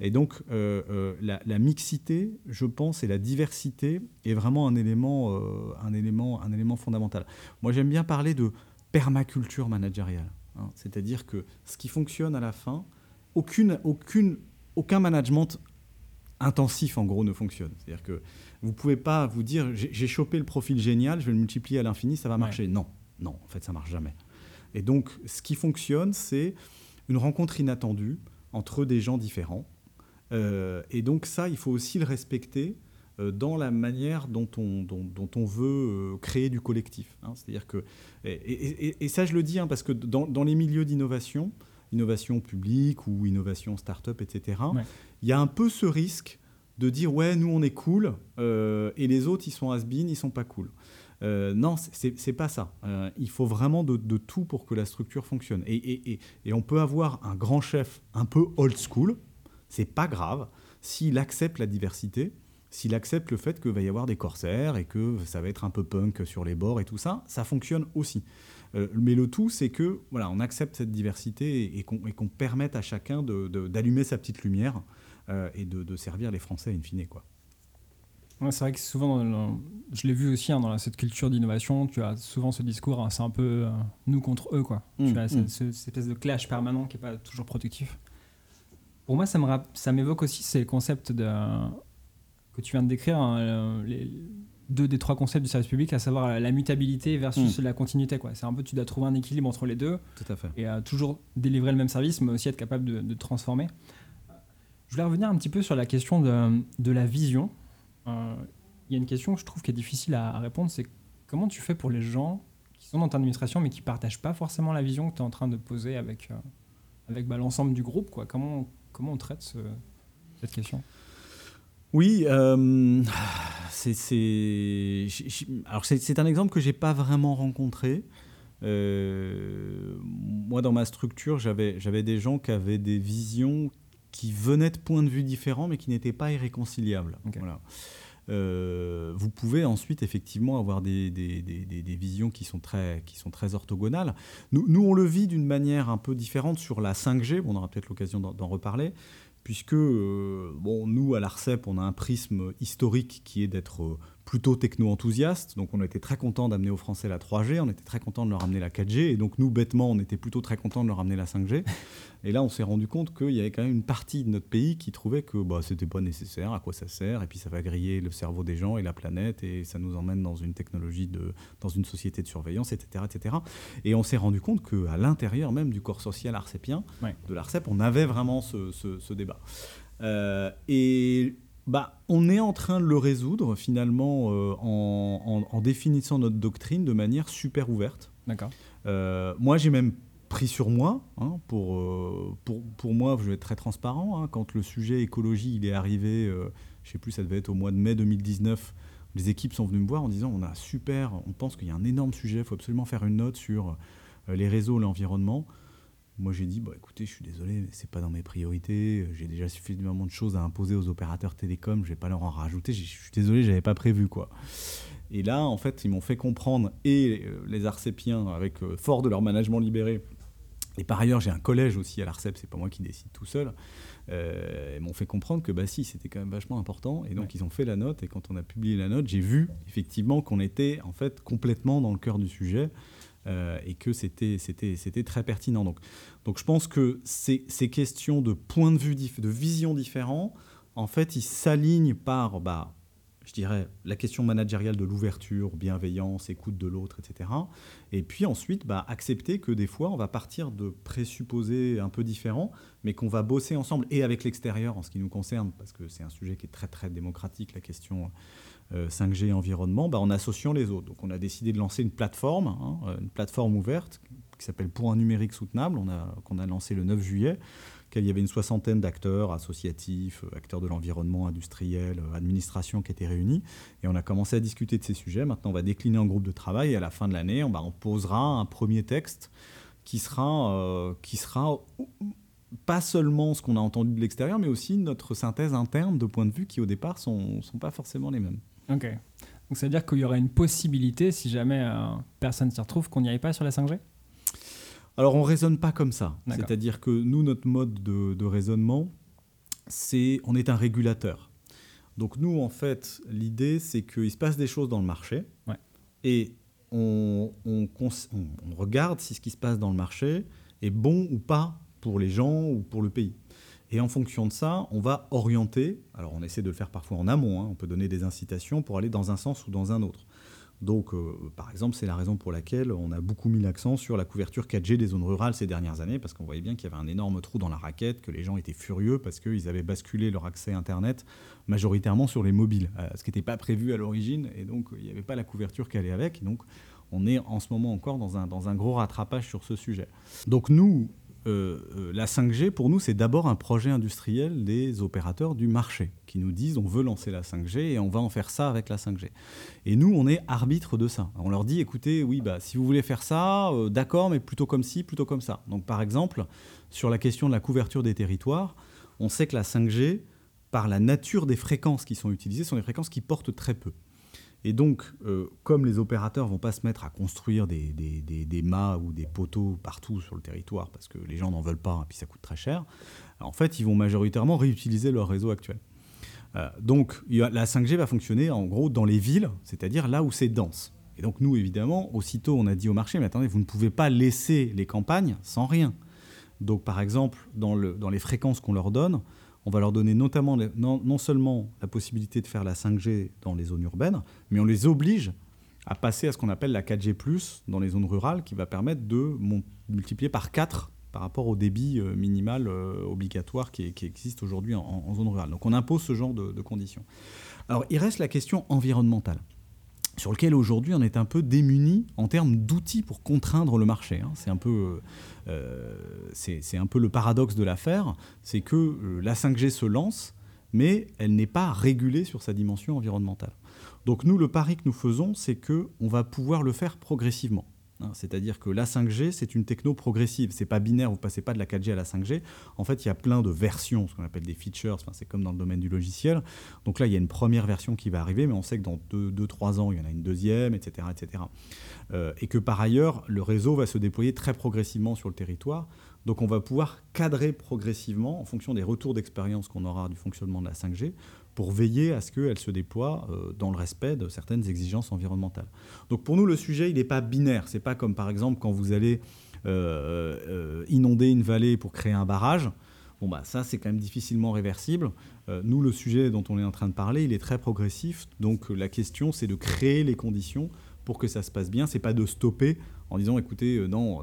Et donc, la, mixité, je pense, et la diversité est vraiment un élément, euh, un élément, un élément fondamental. Moi, j'aime bien parler de permaculture managériale. Hein. C'est-à-dire que ce qui fonctionne à la fin, aucune, aucune, aucun management intensif, en gros, ne fonctionne. C'est-à-dire que vous ne pouvez pas vous dire j'ai chopé le profil génial, je vais le multiplier à l'infini, ça va marcher. Non, non, en fait, ça marche jamais. Et donc, ce qui fonctionne, c'est une rencontre inattendue entre des gens différents. Euh, et donc, ça, il faut aussi le respecter dans la manière dont on, dont, on veut euh, créer du collectif. Hein. C'est-à-dire que, et, ça je le dis hein, parce que dans, les milieux d'innovation, innovation publique ou innovation start-up, etc., il y a un peu ce risque de dire ouais, nous on est cool euh, et les autres ils sont has-been, ils sont pas cool. Euh, non, c'est pas ça. il faut vraiment de, de, tout pour que la structure fonctionne. Et, et, on peut avoir un grand chef un peu old school, c'est pas grave, s'il accepte la diversité s'il accepte le fait qu'il va y avoir des corsaires et que ça va être un peu punk sur les bords et tout ça, ça fonctionne aussi. Euh, mais le tout, c'est que voilà, on accepte cette diversité et, qu'on permette à chacun d'allumer sa petite lumière euh, et de, servir les Français in fine. Quoi. c'est vrai que souvent, je l'ai vu aussi hein, dans cette culture d'innovation, tu as souvent ce discours, hein, c'est un peu euh, nous contre eux. Quoi. tu mmh, as cette, mmh. espèce de clash permanent qui n'est pas toujours productif. Pour moi, ça m'évoque aussi ces concepts de que tu viens de décrire, hein, euh, les deux des trois concepts du service public, à savoir la mutabilité versus hmm. la continuité. C'est un peu, tu dois trouver un équilibre entre les deux. Tout à fait. Et toujours délivrer le même service, mais aussi être capable de, transformer. Je voulais revenir un petit peu sur la question de, de la vision. Euh, il y a une question que je trouve qui est difficile à, répondre, c'est comment tu fais pour les gens qui sont dans ton administration mais qui ne partagent pas forcément la vision que tu es en train de poser avec, euh, avec bah, l'ensemble du groupe quoi. Comment, comment on traite cette question? Oui, euh, c'est un exemple que j'ai pas vraiment rencontré. Euh, moi, dans ma structure, j'avais des gens qui avaient des visions qui venaient de points de vue différents, mais qui n'étaient pas irréconciliables. Voilà. Euh, vous pouvez ensuite effectivement avoir des, des, des, des, visions qui sont très, qui sont très orthogonales. Nous, nous on le vit d'une manière un peu différente sur la 5G, on aura peut-être l'occasion d'en reparler, puisque euh, bon, nous, à l'ARCEP, on a un prisme historique qui est d'être euh, plutôt techno-enthousiaste. Donc on était très content d'amener aux Français la 3G, on était très content de leur amener la 4G, et donc nous, bêtement, on était plutôt très content de leur amener la 5G. Et là, on s'est rendu compte qu'il y avait quand même une partie de notre pays qui trouvait que bah, c'était pas nécessaire, à quoi ça sert, et puis ça va griller le cerveau des gens et la planète, et ça nous emmène dans une technologie, de, dans une société de surveillance, etc. etc. Et on s'est rendu compte qu'à l'intérieur même du corps social arcépien, de l'ARCEP, on avait vraiment ce, ce, débat. Euh, et bah, on est en train de le résoudre finalement euh, en, définissant notre doctrine de manière super ouverte. D'accord. Euh, moi, j'ai même pris sur moi, hein, pour, euh, pour, pour, moi, je vais être très transparent, hein, quand le sujet écologie il est arrivé, je sais plus, ça devait être au mois de mai 2019, les équipes sont venues me voir en disant on a super, on pense qu'il y a un énorme sujet, il faut absolument faire une note sur les réseaux, l'environnement. Moi, j'ai dit, bah, écoutez, je suis désolé, mais c'est pas dans mes priorités. J'ai déjà suffisamment de choses à imposer aux opérateurs télécoms. Je vais pas leur en rajouter. Je suis désolé, j'avais pas prévu, quoi. Et là, en fait, ils m'ont fait comprendre, et euh, les Arcepiens, avec euh, fort de leur management libéré, et par ailleurs, j'ai un collège aussi à l'Arcep, c'est pas moi qui décide tout seul. Euh, ils m'ont fait comprendre que bah si, c'était quand même vachement important. Et donc ils ont fait la note. Et quand on a publié la note, j'ai vu effectivement qu'on était en fait complètement dans le cœur du sujet. Euh, et que c'était, très pertinent. Donc, donc je pense que ces, ces questions de points de vue, de vision différents, en fait, ils s'alignent par, bah, je dirais, la question managériale de l'ouverture, bienveillance, écoute de l'autre, etc. Et puis ensuite, bah, accepter que des fois, on va partir de présupposés un peu différents, mais qu'on va bosser ensemble et avec l'extérieur en ce qui nous concerne, parce que c'est un sujet qui est très, très démocratique, la question 5G euh, environnement, bah, en associant les autres. Donc on a décidé de lancer une plateforme, hein, euh, une plateforme ouverte qui s'appelle Pour un numérique soutenable, qu'on a, qu'on a lancé le 9 juillet, il y avait une soixantaine d'acteurs associatifs, euh, acteurs de l'environnement, industriel, administration qui étaient réunis. Et on a commencé à discuter de ces sujets. Maintenant, on va décliner en groupe de travail et à la fin de l'année, on, on posera un premier texte qui sera, qui sera pas seulement ce qu'on a entendu de l'extérieur, mais aussi notre synthèse interne de points de vue qui au départ sont, sont pas forcément les mêmes. Ok. Donc ça veut dire qu'il y aurait une possibilité, si jamais euh, personne s'y retrouve, qu'on n'y aille pas sur la 5G Alors on raisonne pas comme ça. C'est-à-dire que nous, notre mode de, raisonnement, c'est on est un régulateur. Donc nous, en fait, l'idée, c'est qu'il se passe des choses dans le marché. Et on, on, on, regarde si ce qui se passe dans le marché est bon ou pas pour les gens ou pour le pays. Et en fonction de ça, on va orienter, alors on essaie de le faire parfois en amont, hein, on peut donner des incitations pour aller dans un sens ou dans un autre. Donc, euh, par exemple, c'est la raison pour laquelle on a beaucoup mis l'accent sur la couverture 4G des zones rurales ces dernières années, parce qu'on voyait bien qu'il y avait un énorme trou dans la raquette, que les gens étaient furieux parce qu'ils avaient basculé leur accès Internet majoritairement sur les mobiles, euh, ce qui n'était pas prévu à l'origine, et donc il n'y avait pas la couverture qui allait avec. donc, on est en ce moment encore dans un, dans un gros rattrapage sur ce sujet. Donc nous, euh, euh, la 5G, pour nous, c'est d'abord un projet industriel des opérateurs du marché qui nous disent on veut lancer la 5G et on va en faire ça avec la 5G. Et nous, on est arbitre de ça. On leur dit écoutez, oui, bah, si vous voulez faire ça, euh, d'accord, mais plutôt comme ci, plutôt comme ça. Donc, par exemple, sur la question de la couverture des territoires, on sait que la 5G, par la nature des fréquences qui sont utilisées, sont des fréquences qui portent très peu. Et donc, euh, comme les opérateurs vont pas se mettre à construire des, des, mâts ou des poteaux partout sur le territoire parce que les gens n'en veulent pas et puis ça coûte très cher, en fait, ils vont majoritairement réutiliser leur réseau actuel. Euh, donc, la 5G va fonctionner en gros dans les villes, c'est-à-dire là où c'est dense. Et donc, nous, évidemment, aussitôt, on a dit au marché, mais attendez, vous ne pouvez pas laisser les campagnes sans rien. Donc, par exemple, dans, le, dans les fréquences qu'on leur donne, on va leur donner notamment non, seulement la possibilité de faire la 5G dans les zones urbaines, mais on les oblige à passer à ce qu'on appelle la 4G+, dans les zones rurales, qui va permettre de multiplier par 4 par rapport au débit minimal obligatoire qui, existe aujourd'hui en, zone rurale. Donc on impose ce genre de, conditions. Alors il reste la question environnementale sur lequel aujourd'hui on est un peu démuni en termes d'outils pour contraindre le marché. Hein. C'est un peu, c'est un peu le paradoxe de l'affaire, c'est que la 5G se lance, mais elle n'est pas régulée sur sa dimension environnementale. Donc nous, le pari que nous faisons, c'est qu'on va pouvoir le faire progressivement. Hein. C'est-à-dire que la 5G, c'est une techno progressive. C'est pas binaire, vous passez pas de la 4G à la 5G. En fait, il y a plein de versions, ce qu'on appelle des features. C'est comme dans le domaine du logiciel. Donc là, il y a une première version qui va arriver, mais on sait que dans 2-3 ans, il y en a une deuxième, etc. etc. Euh, et que par ailleurs, le réseau va se déployer très progressivement sur le territoire. Donc on va pouvoir cadrer progressivement, en fonction des retours d'expérience qu'on aura du fonctionnement de la 5G, pour veiller à ce qu'elle se déploie euh, dans le respect de certaines exigences environnementales. Donc pour nous, le sujet, il n'est pas binaire. C'est pas comme par exemple quand vous allez euh, euh, inonder une vallée pour créer un barrage. Bon, bah, ça, c'est quand même difficilement réversible. nous, le sujet dont on est en train de parler, il est très progressif. Donc la question, c'est de créer les conditions pour que ça se passe bien. C'est pas de stopper en disant, écoutez, non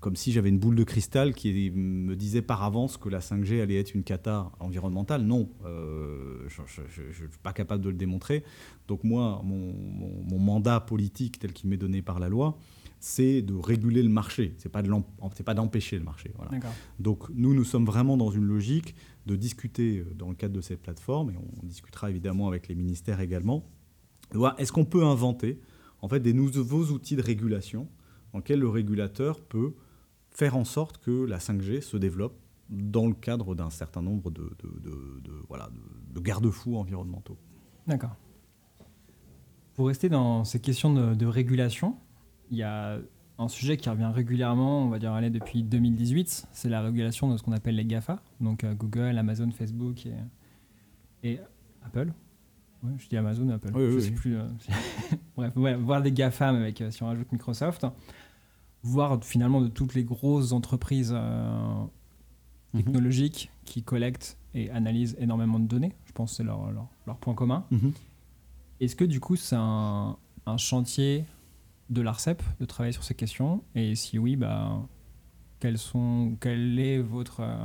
comme si j'avais une boule de cristal qui me disait par avance que la 5G allait être une cata environnementale. Non, euh, je ne suis pas capable de le démontrer. Donc moi, mon, mandat politique tel qu'il m'est donné par la loi, c'est de réguler le marché, c'est pas pas d'empêcher le marché. Donc nous, nous sommes vraiment dans une logique de discuter euh, dans le cadre de cette plateforme, et on discutera évidemment avec les ministères également. Est-ce qu'on peut inventer en fait des nouveaux outils de régulation dans lequel le régulateur peut faire en sorte que la 5G se développe dans le cadre d'un certain nombre de, voilà, de, garde-fous environnementaux. D'accord. Pour rester dans ces questions de, régulation, il y a un sujet qui revient régulièrement, on va dire aller depuis 2018, c'est la régulation de ce qu'on appelle les GAFA, donc euh, Google, Amazon, Facebook et Apple. Je dis Amazon, Apple, oui, je sais plus. Euh, bref, voir des GAFA avec, euh, si on rajoute Microsoft voire finalement de toutes les grosses entreprises euh, mhm. technologiques qui collectent et analysent énormément de données. Je pense que c'est leur, leur, point commun. Mhm. Est-ce que du coup c'est un, chantier de l'ARCEP de travailler sur ces questions? Et si oui, bah, quelles sont, quel est votre, euh,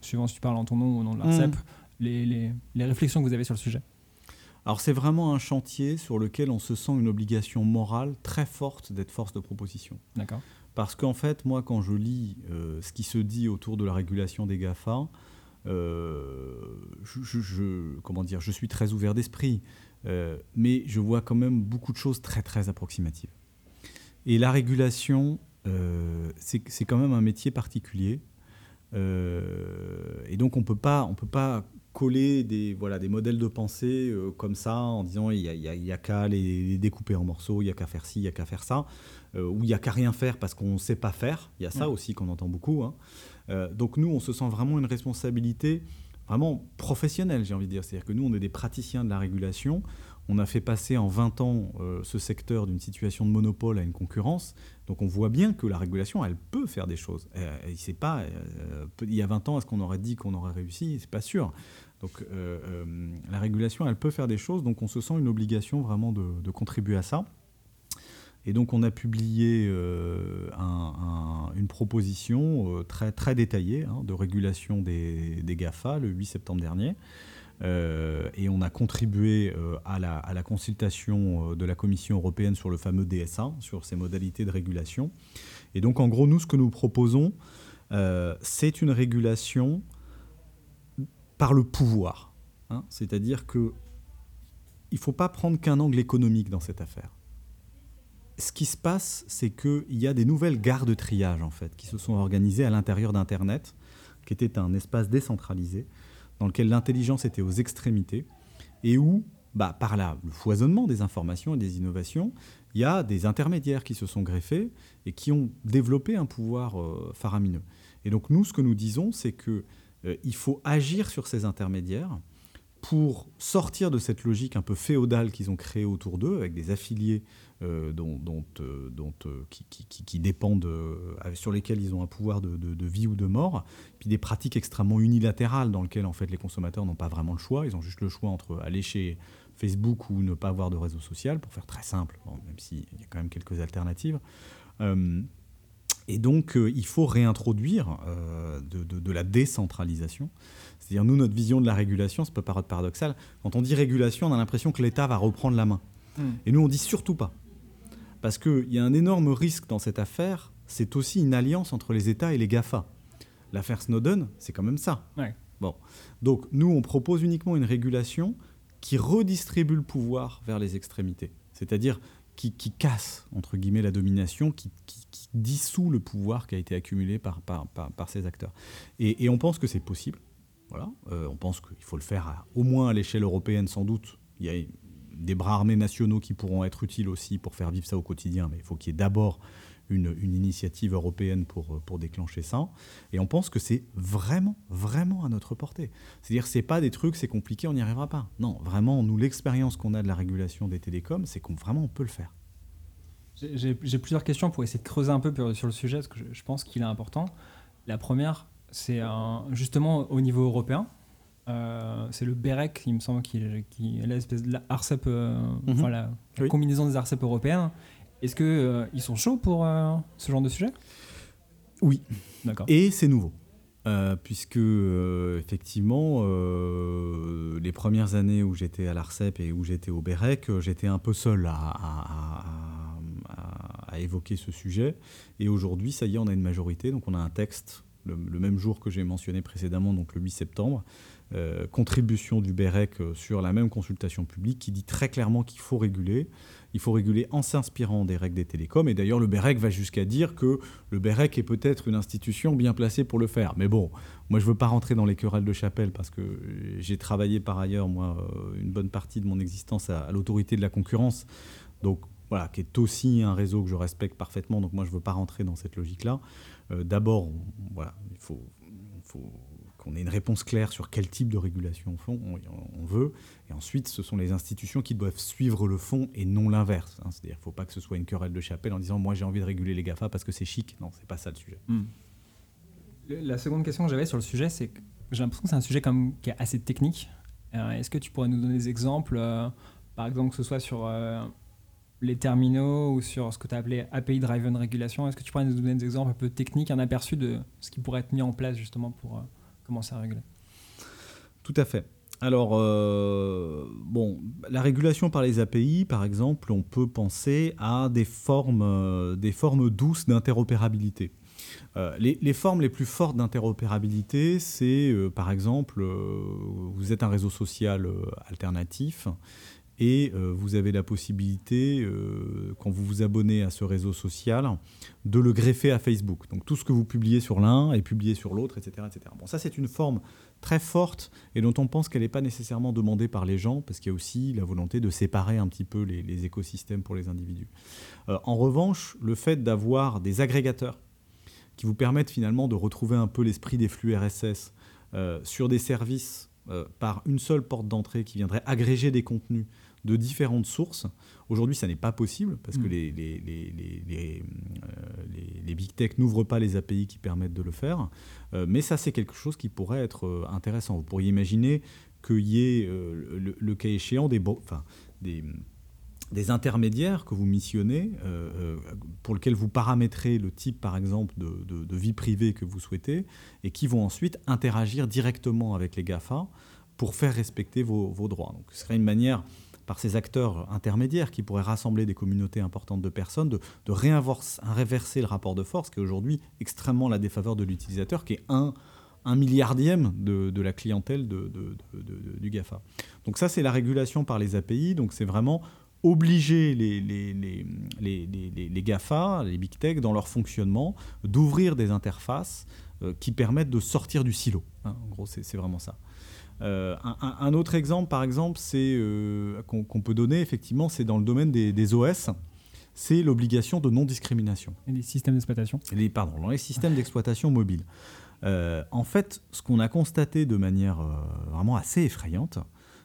suivant si tu parles en ton nom ou au nom de l'ARCEP, mhm. les, les, les réflexions que vous avez sur le sujet? Alors c'est vraiment un chantier sur lequel on se sent une obligation morale très forte d'être force de proposition. D'accord. Parce qu'en fait, moi, quand je lis euh, ce qui se dit autour de la régulation des GAFA, euh, je, comment dire, je suis très ouvert d'esprit, euh, mais je vois quand même beaucoup de choses très, très approximatives. Et la régulation, c'est quand même un métier particulier. et donc, on ne peut pas coller des, voilà, des modèles de pensée comme ça en disant il n'y a, y a, qu'à les, découper en morceaux, il n'y a qu'à faire ci, il n'y a qu'à faire ça. Euh, où il n'y a qu'à rien faire parce qu'on ne sait pas faire. Il y a ça aussi qu'on entend beaucoup. Hein. Euh, donc nous, on se sent vraiment une responsabilité vraiment professionnelle, j'ai envie de dire. C'est-à-dire que nous, on est des praticiens de la régulation. On a fait passer en 20 ans euh, ce secteur d'une situation de monopole à une concurrence. Donc on voit bien que la régulation, elle peut faire des choses. il, pas, il y a 20 ans, est-ce qu'on aurait dit qu'on aurait réussi? C'est pas sûr. Donc la régulation, elle peut faire des choses. Donc on se sent une obligation vraiment de contribuer à ça. Et donc on a publié euh, une proposition euh, très, très détaillée hein, de régulation des, GAFA le 8 septembre dernier. Euh, et on a contribué à la, à, la, consultation de la Commission européenne sur le fameux DSA, sur ses modalités de régulation. Et donc en gros, nous, ce que nous proposons, c'est une régulation par le pouvoir. Hein. C'est-à-dire que il ne faut pas prendre qu'un angle économique dans cette affaire ce qui se passe, c'est qu'il y a des nouvelles gares de triage en fait, qui se sont organisées à l'intérieur d'Internet, qui était un espace décentralisé, dans lequel l'intelligence était aux extrémités, et où, bah, par là, le foisonnement des informations et des innovations, il y a des intermédiaires qui se sont greffés et qui ont développé un pouvoir euh, faramineux. Et donc nous, ce que nous disons, c'est qu'il euh, faut agir sur ces intermédiaires pour sortir de cette logique un peu féodale qu'ils ont créée autour d'eux, avec des affiliés euh, dont, dont, euh, euh, qui, qui, dépendent, sur lesquels ils ont un pouvoir de, de, vie ou de mort, puis des pratiques extrêmement unilatérales dans lesquelles en fait les consommateurs n'ont pas vraiment le choix, ils ont juste le choix entre aller chez Facebook ou ne pas avoir de réseau social, pour faire très simple, même s'il y a quand même quelques alternatives. Et donc, euh, il faut réintroduire euh, de, la décentralisation. C'est-à-dire, nous, notre vision de la régulation, ça peut paraître paradoxal. Quand on dit régulation, on a l'impression que l'État va reprendre la main. Hmm. Et nous, on dit surtout pas. Parce qu'il y a un énorme risque dans cette affaire, c'est aussi une alliance entre les États et les GAFA. L'affaire Snowden, c'est quand même ça. Bon. Donc, nous, on propose uniquement une régulation qui redistribue le pouvoir vers les extrémités. C'est-à-dire qui, casse, entre guillemets, la domination, qui, dissout le pouvoir qui a été accumulé par, par, par, ces acteurs. Et, on pense que c'est possible. Voilà. Euh, on pense qu'il faut le faire au moins à l'échelle européenne, sans doute. Il y a des bras armés nationaux qui pourront être utiles aussi pour faire vivre ça au quotidien, mais il faut qu'il y ait d'abord une, initiative européenne pour, pour déclencher ça. Et on pense que c'est vraiment, vraiment à notre portée. C'est-à-dire, c'est pas des trucs, c'est compliqué, on n'y arrivera pas. Non, vraiment, nous, l'expérience qu'on a de la régulation des télécoms, c'est qu'on vraiment on peut le faire. J'ai plusieurs questions pour essayer de creuser un peu sur le sujet, parce que je, pense qu'il est important. La première, c'est justement au niveau européen. Euh, c'est le BEREC, il me semble, qui, est l'espèce de ARCEP, euh, mhm. la, combinaison des ARCEP européennes. Est-ce qu'ils euh, ils sont chauds pour ce genre de sujet? Oui. D'accord. Et c'est nouveau. Puisque effectivement, les premières années où j'étais à l'ARCEP et où j'étais au BEREC, j'étais un peu seul à, évoquer ce sujet. Et aujourd'hui, ça y est, on a une majorité. Donc on a un texte le, le même jour que j'ai mentionné précédemment, donc le 8 septembre, contribution du BEREC sur la même consultation publique qui dit très clairement qu'il faut réguler il faut réguler en s'inspirant des règles des télécoms. Et d'ailleurs, le BEREC va jusqu'à dire que le BEREC est peut-être une institution bien placée pour le faire. Mais bon, moi, je ne veux pas rentrer dans les querelles de chapelle parce que j'ai travaillé par ailleurs, moi, euh, une bonne partie de mon existence à, l'autorité de la concurrence. Donc, voilà, qui est aussi un réseau que je respecte parfaitement. Donc, moi, je ne veux pas rentrer dans cette logique-là. Euh, d'abord, voilà, il faut qu'on ait une réponse claire sur quel type de régulation on, veut. Et ensuite, ce sont les institutions qui doivent suivre le fond et non l'inverse. Hein. C'est-à-dire ne faut pas que ce soit une querelle de chapelle en disant moi j'ai envie de réguler les GAFA parce que c'est chic. Non, c'est pas ça le sujet. Hmm. La seconde question que j'avais sur le sujet, c'est que j'ai l'impression que c'est un sujet qui est assez technique. Euh, est-ce que tu pourrais nous donner des exemples, euh, par exemple que ce soit sur euh, les terminaux ou sur ce que tu as appelé API Driven Regulation Est-ce que tu pourrais nous donner des exemples un peu techniques, un aperçu de ce qui pourrait être mis en place justement pour commencer à réguler Tout à fait. Alors, euh, bon, la régulation par les API, par exemple, on peut penser à des formes, euh, douces d'interopérabilité. Euh, les, formes les plus fortes d'interopérabilité, c'est par exemple, vous êtes un réseau social alternatif et vous avez la possibilité, quand vous vous abonnez à ce réseau social, de le greffer à Facebook. Donc tout ce que vous publiez sur l'un est publié sur l'autre, etc., etc. Bon, ça c'est une forme très forte et dont on pense qu'elle n'est pas nécessairement demandée par les gens, parce qu'il y a aussi la volonté de séparer un petit peu les, écosystèmes pour les individus. Euh, en revanche, le fait d'avoir des agrégateurs qui vous permettent finalement de retrouver un peu l'esprit des flux RSS euh, sur des services euh, par une seule porte d'entrée qui viendrait agréger des contenus de différentes sources. Aujourd'hui, ça n'est pas possible parce que mm. les, les, les, les, big tech n'ouvrent pas les API qui permettent de le faire. Euh, mais ça, c'est quelque chose qui pourrait être euh, intéressant. Vous pourriez imaginer qu'il y ait, euh, le, cas échéant, des, enfin, des, des, intermédiaires que vous missionnez, pour lesquels vous paramétrez le type, par exemple, de, de, vie privée que vous souhaitez, et qui vont ensuite interagir directement avec les GAFA pour faire respecter vos, vos droits. Donc, ce serait une manière par ces acteurs intermédiaires qui pourraient rassembler des communautés importantes de personnes, de, réinverser le rapport de force qui est aujourd'hui extrêmement la défaveur de l'utilisateur, qui est un, milliardième de, la clientèle du GAFA. Donc ça, c'est la régulation par les API, donc c'est vraiment obliger les, les, les GAFA, les Big Tech, dans leur fonctionnement, d'ouvrir des interfaces euh, qui permettent de sortir du silo. Hein. en gros, c'est vraiment ça. Euh, un, autre exemple, par exemple, c'est euh, qu'on peut donner effectivement, c'est dans le domaine des, OS, c'est l'obligation de non-discrimination. Et les systèmes d'exploitation? Pardon, dans les systèmes d'exploitation mobile. Euh, en fait, ce qu'on a constaté de manière vraiment assez effrayante,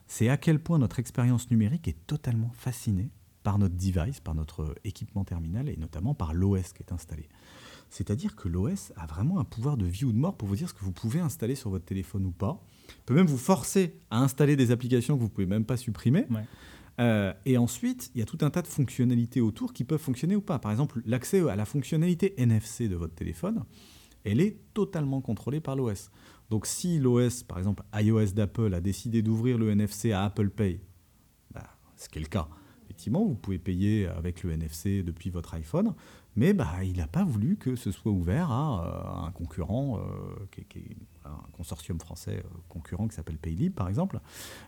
c'est à quel point notre expérience numérique est totalement fascinée par notre device, par notre équipement terminal et notamment par l'OS qui est installé. C'est-à-dire que l'OS a vraiment un pouvoir de vie ou de mort pour vous dire ce que vous pouvez installer sur votre téléphone ou pas. Il peut même vous forcer à installer des applications que vous ne pouvez même pas supprimer. Euh, et ensuite, il y a tout un tas de fonctionnalités autour qui peuvent fonctionner ou pas. Par exemple, l'accès à la fonctionnalité NFC de votre téléphone, elle est totalement contrôlée par l'OS. Donc si l'OS, par exemple iOS d'Apple, a décidé d'ouvrir le NFC à Apple Pay, bah, ce qui est le cas, effectivement, vous pouvez payer avec le NFC depuis votre iPhone, mais bah, il n'a pas voulu que ce soit ouvert à, euh, un concurrent, euh, qui, un consortium français euh, concurrent qui s'appelle Paylib, par exemple.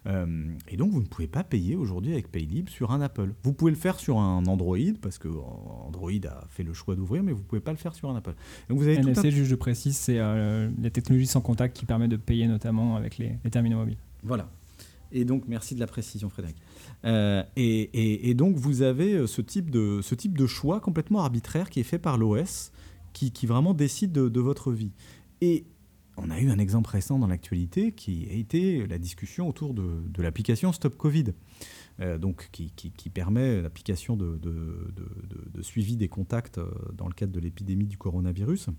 et donc, vous ne pouvez pas payer aujourd'hui avec Paylib sur un Apple. Vous pouvez le faire sur un Android, parce que Android a fait le choix d'ouvrir, mais vous ne pouvez pas le faire sur un Apple. Donc, vous avez NFC, un... juste je précise, c'est la technologie sans contact qui permet de payer notamment avec les terminaux mobiles. Voilà. Et donc, merci de la précision, Frédéric. Euh, et, donc, vous avez euh, ce type, de, ce type de choix complètement arbitraire qui est fait par l'OS, qui, vraiment décide de, votre vie. Et on a eu un exemple récent dans l'actualité qui a été la discussion autour de, l'application Stop Covid, euh, donc qui, qui permet l'application de, suivi des contacts dans le cadre de l'épidémie du coronavirus.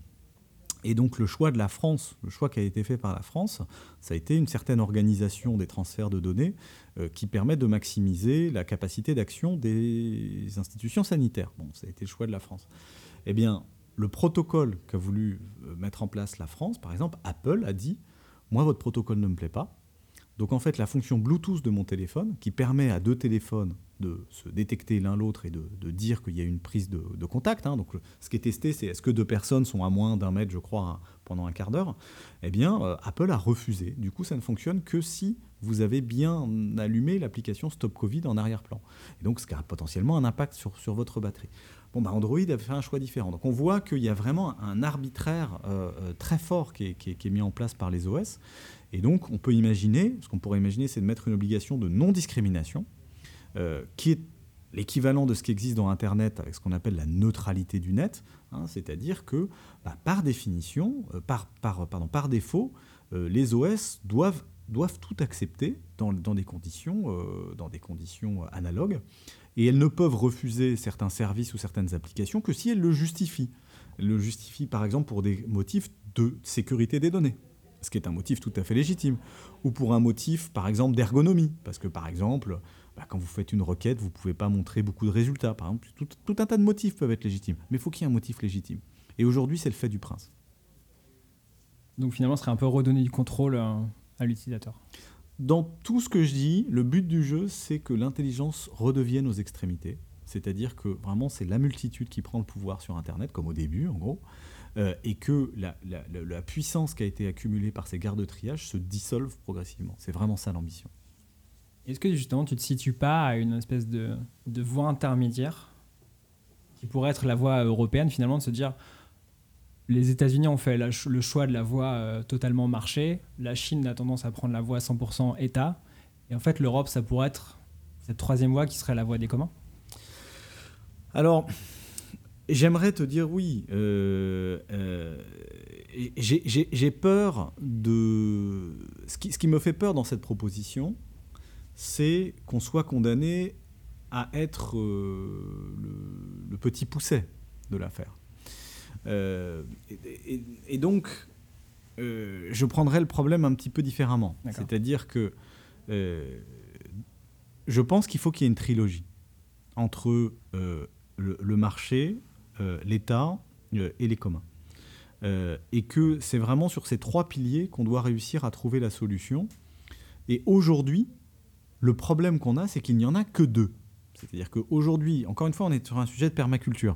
Et donc le choix de la France, le choix qui a été fait par la France, ça a été une certaine organisation des transferts de données euh, qui permet de maximiser la capacité d'action des institutions sanitaires. Bon, ça a été le choix de la France. Eh bien, le protocole qu'a voulu euh, mettre en place la France, par exemple, Apple a dit, moi, votre protocole ne me plaît pas. Donc en fait, la fonction Bluetooth de mon téléphone, qui permet à deux téléphones de se détecter l'un l'autre et de, dire qu'il y a une prise de, contact. Hein. Donc, ce qui est testé, c'est est-ce que deux personnes sont à moins d'un mètre, je crois, pendant un quart d'heure? Eh bien, euh, Apple a refusé. Du coup, ça ne fonctionne que si vous avez bien allumé l'application Stop Covid en arrière-plan. Et donc, ce qui a potentiellement un impact sur, sur votre batterie. Bon, bah Android a fait un choix différent. Donc, on voit qu'il y a vraiment un arbitraire euh, euh, très fort qui est, qui est mis en place par les OS. Et donc, on peut imaginer, ce qu'on pourrait imaginer, c'est de mettre une obligation de non-discrimination euh, qui est l'équivalent de ce qui existe dans Internet avec ce qu'on appelle la neutralité du net, hein, c'est-à-dire que bah, par définition, euh, par, par, pardon, par défaut, euh, les OS doivent, doivent tout accepter dans, dans des, conditions, dans des conditions analogues, et elles ne peuvent refuser certains services ou certaines applications que si elles le justifient. Elles le justifient par exemple pour des motifs de sécurité des données ce qui est un motif tout à fait légitime, ou pour un motif, par exemple, d'ergonomie, parce que, par exemple, bah, quand vous faites une requête, vous ne pouvez pas montrer beaucoup de résultats. Par exemple, tout, un tas de motifs peuvent être légitimes. Mais il faut qu'il y ait un motif légitime. Et aujourd'hui, c'est le fait du prince. Donc finalement, ce serait un peu redonner du contrôle euh, à l'utilisateur. Dans tout ce que je dis, le but du jeu, c'est que l'intelligence redevienne aux extrémités. C'est-à-dire que vraiment, c'est la multitude qui prend le pouvoir sur Internet, comme au début, en gros, euh, et que la, la, puissance qui a été accumulée par ces gardes de triage se dissolve progressivement. C'est vraiment ça l'ambition. Est-ce que justement tu ne te situes pas à une espèce de, voie intermédiaire qui pourrait être la voie européenne finalement de se dire les États-Unis ont fait le choix de la voie euh, totalement marché, la Chine a tendance à prendre la voie 100% État, et en fait l'Europe ça pourrait être cette troisième voie qui serait la voie des communs? Alors, j'aimerais te dire oui. Euh, euh, j'ai peur de... Ce qui me fait peur dans cette proposition, c'est qu'on soit condamné à être euh, le, petit pousset de l'affaire. Euh, et, donc, euh, je prendrais le problème un petit peu différemment. C'est-à-dire que je pense qu'il faut qu'il y ait une trilogie entre le, marché, l'État et les communs. et que c'est vraiment sur ces trois piliers qu'on doit réussir à trouver la solution. Et aujourd'hui, le problème qu'on a, c'est qu'il n'y en a que deux. C'est-à-dire qu'aujourd'hui, encore une fois, on est sur un sujet de permaculture.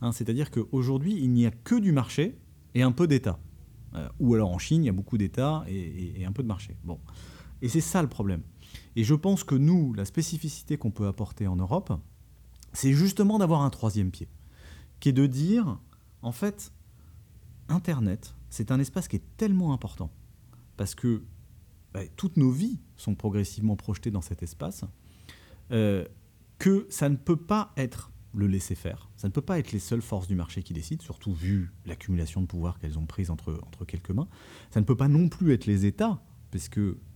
Hein, c'est-à-dire qu'aujourd'hui, il n'y a que du marché et un peu d'État. Euh, ou alors en Chine, il y a beaucoup d'État et, un peu de marché. Bon. Et c'est ça le problème. Et je pense que nous, la spécificité qu'on peut apporter en Europe, c'est justement d'avoir un troisième pied, qui est de dire, en fait, Internet, c'est un espace qui est tellement important, parce que bah, toutes nos vies sont progressivement projetées dans cet espace, euh, que ça ne peut pas être le laisser-faire, ça ne peut pas être les seules forces du marché qui décident, surtout vu l'accumulation de pouvoir qu'elles ont prise entre, quelques mains. Ça ne peut pas non plus être les États, parce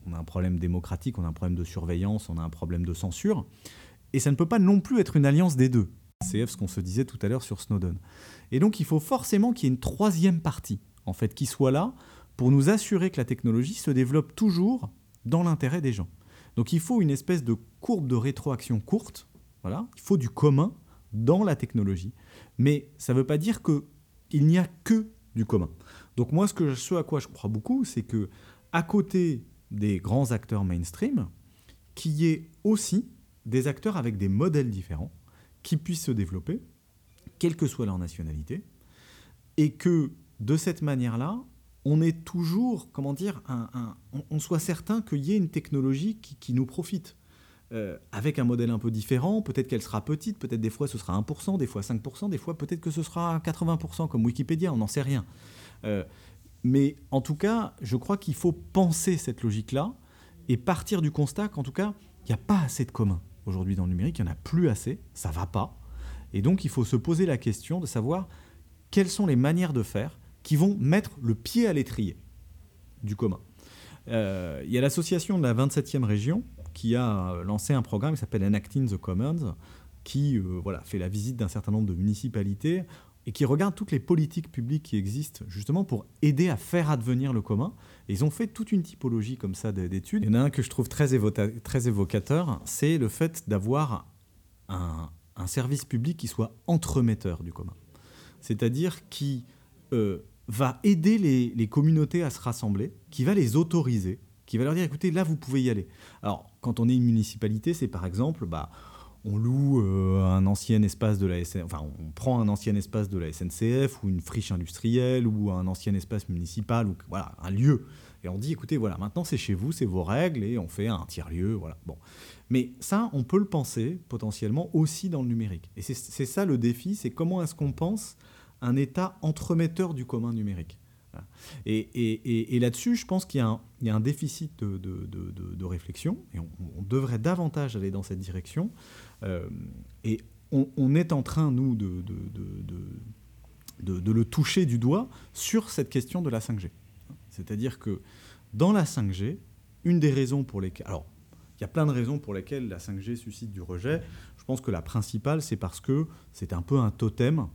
on a un problème démocratique, on a un problème de surveillance, on a un problème de censure, et ça ne peut pas non plus être une alliance des deux. C'est ce qu'on se disait tout à l'heure sur Snowden. Et donc il faut forcément qu'il y ait une troisième partie, en fait, qui soit là pour nous assurer que la technologie se développe toujours dans l'intérêt des gens. Donc il faut une espèce de courbe de rétroaction courte, voilà, il faut du commun dans la technologie, mais ça ne veut pas dire qu'il n'y a que du commun. Donc moi, ce, ce à quoi je crois beaucoup, c'est que à côté des grands acteurs mainstream, qu'il y ait aussi des acteurs avec des modèles différents qui puissent se développer, quelle que soit leur nationalité, et que de cette manière-là, on est toujours, comment dire, on, soit certain qu'il y ait une technologie qui, nous profite. Euh, avec un modèle un peu différent, peut-être qu'elle sera petite, peut-être des fois ce sera 1%, des fois 5%, des fois peut-être que ce sera 80% comme Wikipédia, on n'en sait rien. Euh, mais en tout cas, je crois qu'il faut penser cette logique-là et partir du constat qu'en tout cas, il n'y a pas assez de commun aujourd'hui dans le numérique, il n'y en a plus assez, ça va pas. Et donc il faut se poser la question de savoir quelles sont les manières de faire qui vont mettre le pied à l'étrier du commun. Euh, il y a l'association de la 27e région qui a lancé un programme qui s'appelle Enacting the Commons, qui euh, voilà, fait la visite d'un certain nombre de municipalités et qui regarde toutes les politiques publiques qui existent justement pour aider à faire advenir le commun. Et ils ont fait toute une typologie comme ça d'études. Il y en a un que je trouve très, évocateur, c'est le fait d'avoir un, service public qui soit entremetteur du commun. C'est-à-dire qui euh, va aider les, communautés à se rassembler, qui va les autoriser, qui va leur dire écoutez, là, vous pouvez y aller. Alors, quand on est une municipalité, c'est par exemple, bah, on loue euh, un ancien espace de la SNCF, enfin, on prend un ancien espace de la SNCF ou une friche industrielle ou un ancien espace municipal ou voilà, un lieu. Et on dit écoutez, voilà, maintenant c'est chez vous, c'est vos règles et on fait un tiers-lieu, voilà. Bon. Mais ça, on peut le penser potentiellement aussi dans le numérique. Et c'est ça le défi, c'est comment est-ce qu'on pense un État entremetteur du commun numérique. Et, là-dessus, je pense qu'il y, a un déficit de, réflexion, et on, devrait davantage aller dans cette direction. Euh, et on, est en train, nous, de, le toucher du doigt sur cette question de la 5G. C'est-à-dire que dans la 5G, une des raisons pour lesquelles... Alors, il y a plein de raisons pour lesquelles la 5G suscite du rejet. Je pense que la principale, c'est parce que c'est un peu un totem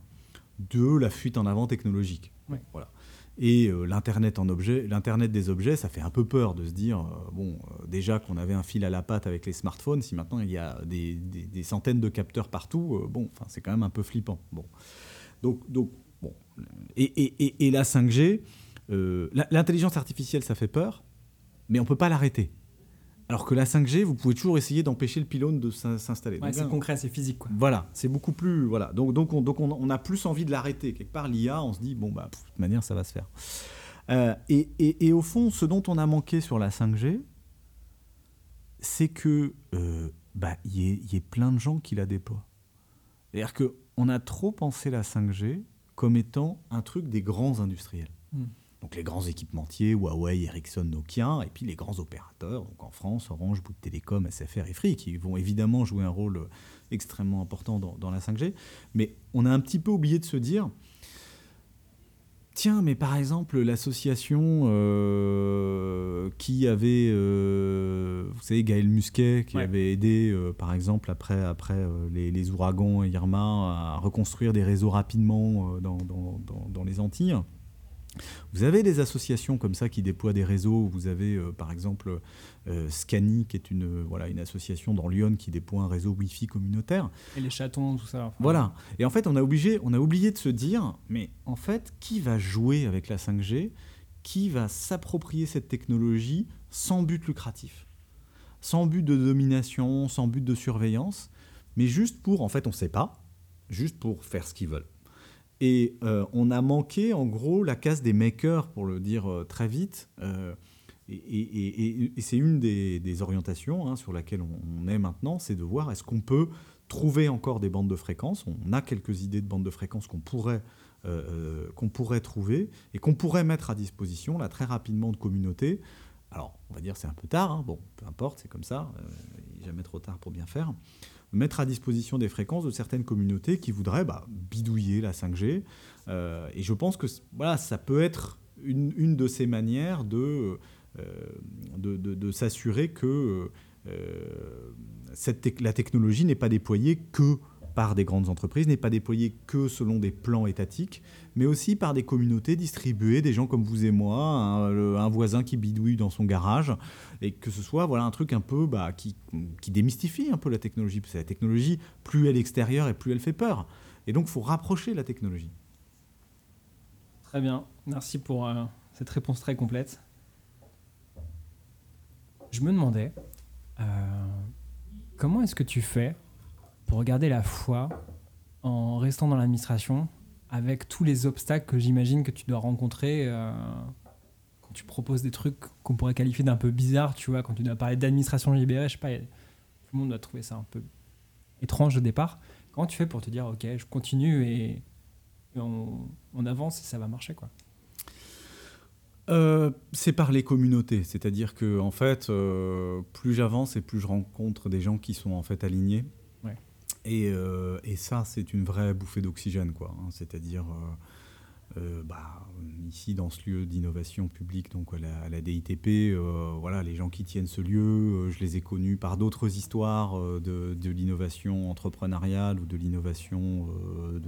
de la fuite en avant technologique. Voilà. Et euh, l'internet en objet, l'internet des objets, ça fait un peu peur de se dire euh, bon, euh, déjà qu'on avait un fil à la patte avec les smartphones, si maintenant il y a des, centaines de capteurs partout, bon, enfin c'est quand même un peu flippant. Bon, donc donc bon, et, et, et la 5G, l'intelligence artificielle, ça fait peur, mais on peut pas l'arrêter. Alors que la 5G, vous pouvez toujours essayer d'empêcher le pylône de s'installer. c'est concret, c'est physique. Voilà, c'est beaucoup plus. Voilà. Donc, donc, on, donc on, a plus envie de l'arrêter. Quelque part, l'IA, on se dit, bon, bah, de toute manière, ça va se faire. Euh, et, et, au fond, ce dont on a manqué sur la 5G, c'est que euh, bah, y, y, ait plein de gens qui la déploient. C'est-à-dire qu'on a trop pensé la 5G comme étant un truc des grands industriels. Hmm. Donc les grands équipementiers, Huawei, Ericsson, Nokia, et puis les grands opérateurs, donc en France, Orange, Bouygues Télécom, SFR et Free, qui vont évidemment jouer un rôle extrêmement important dans, la 5G. Mais on a un petit peu oublié de se dire, tiens, mais par exemple, l'association euh, qui avait, euh, vous savez, Gaël Musquet, qui avait aidé, euh, par exemple, après, après les, les, ouragans Irma, à reconstruire des réseaux rapidement dans, dans, dans les Antilles. Vous avez des associations comme ça qui déploient des réseaux. Vous avez euh, par exemple euh, Scani, qui est une, euh, voilà, une association dans Lyon qui déploie un réseau Wi-Fi communautaire. Et les chatons, tout ça. Voilà. Et en fait, on a, obligé, on a oublié de se dire, mais en fait, qui va jouer avec la 5G Qui va s'approprier cette technologie sans but lucratif? Sans but de domination, sans but de surveillance, mais juste pour, en fait, on ne sait pas, juste pour faire ce qu'ils veulent. Et euh, on a manqué, en gros, la case des makers, pour le dire euh, très vite. Euh, et, c'est une des, orientations hein, sur laquelle on, est maintenant, c'est de voir est-ce qu'on peut trouver encore des bandes de fréquences. On a quelques idées de bandes de fréquences qu'on pourrait, pourrait trouver et qu'on pourrait mettre à disposition là très rapidement de communautés. Alors, on va dire c'est un peu tard, hein. bon, peu importe, c'est comme ça, jamais trop tard pour bien faire mettre à disposition des fréquences de certaines communautés qui voudraient bah, bidouiller la 5G. Euh, et je pense que voilà, ça peut être une, de ces manières de, euh, de, s'assurer que euh, cette la technologie n'est pas déployée que par des grandes entreprises, n'est pas déployé que selon des plans étatiques, mais aussi par des communautés distribuées, des gens comme vous et moi, un, voisin qui bidouille dans son garage, et que ce soit voilà un truc un peu bah, qui, qui démystifie un peu la technologie. Parce que la technologie, plus elle est extérieure et plus elle fait peur. Et donc, il faut rapprocher la technologie. Très bien, merci pour euh, cette réponse très complète. Je me demandais, euh, comment est-ce que tu fais pour regarder la foi en restant dans l'administration avec tous les obstacles que j'imagine que tu dois rencontrer euh, quand tu proposes des trucs qu'on pourrait qualifier d'un peu bizarres, tu vois, quand tu dois parler d'administration libérée, je sais pas, tout le monde doit trouver ça un peu étrange au départ. Comment tu fais pour te dire, ok, je continue et, on, avance et ça va marcher, quoi? Euh, c'est par les communautés, c'est-à-dire que en fait, euh, plus j'avance et plus je rencontre des gens qui sont en fait alignés. Euh, et, ça, c'est une vraie bouffée d'oxygène, quoi. Hein. C'est-à-dire, euh, euh, bah, ici, dans ce lieu d'innovation publique, donc à la, DITP, voilà, les gens qui tiennent ce lieu, je les ai connus par d'autres histoires de, l'innovation entrepreneuriale ou de l'innovation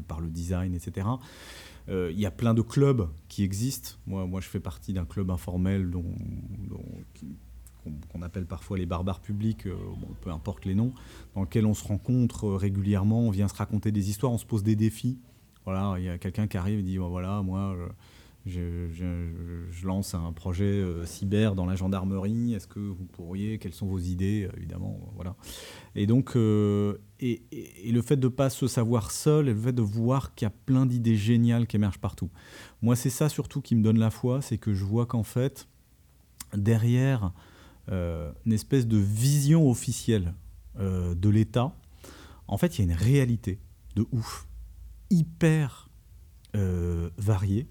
par le design, etc. Il y a plein de clubs qui existent. Moi, moi je fais partie d'un club informel dont, dont qu'on appelle parfois les barbares publics, euh, peu importe les noms, dans lequel on se rencontre euh, régulièrement, on vient se raconter des histoires, on se pose des défis. Voilà, il y a quelqu'un qui arrive et dit voilà, moi, je, lance un projet euh, cyber dans la gendarmerie. Est-ce que vous pourriez Quelles sont vos idées Évidemment, voilà. Et donc, et, le fait de ne pas se savoir seul, et le fait de voir qu'il y a plein d'idées géniales qui émergent partout. Moi, c'est ça surtout qui me donne la foi, c'est que je vois qu'en fait, derrière une espèce de vision officielle euh, de l'État, en fait, il y a une réalité de ouf, hyper euh, variée,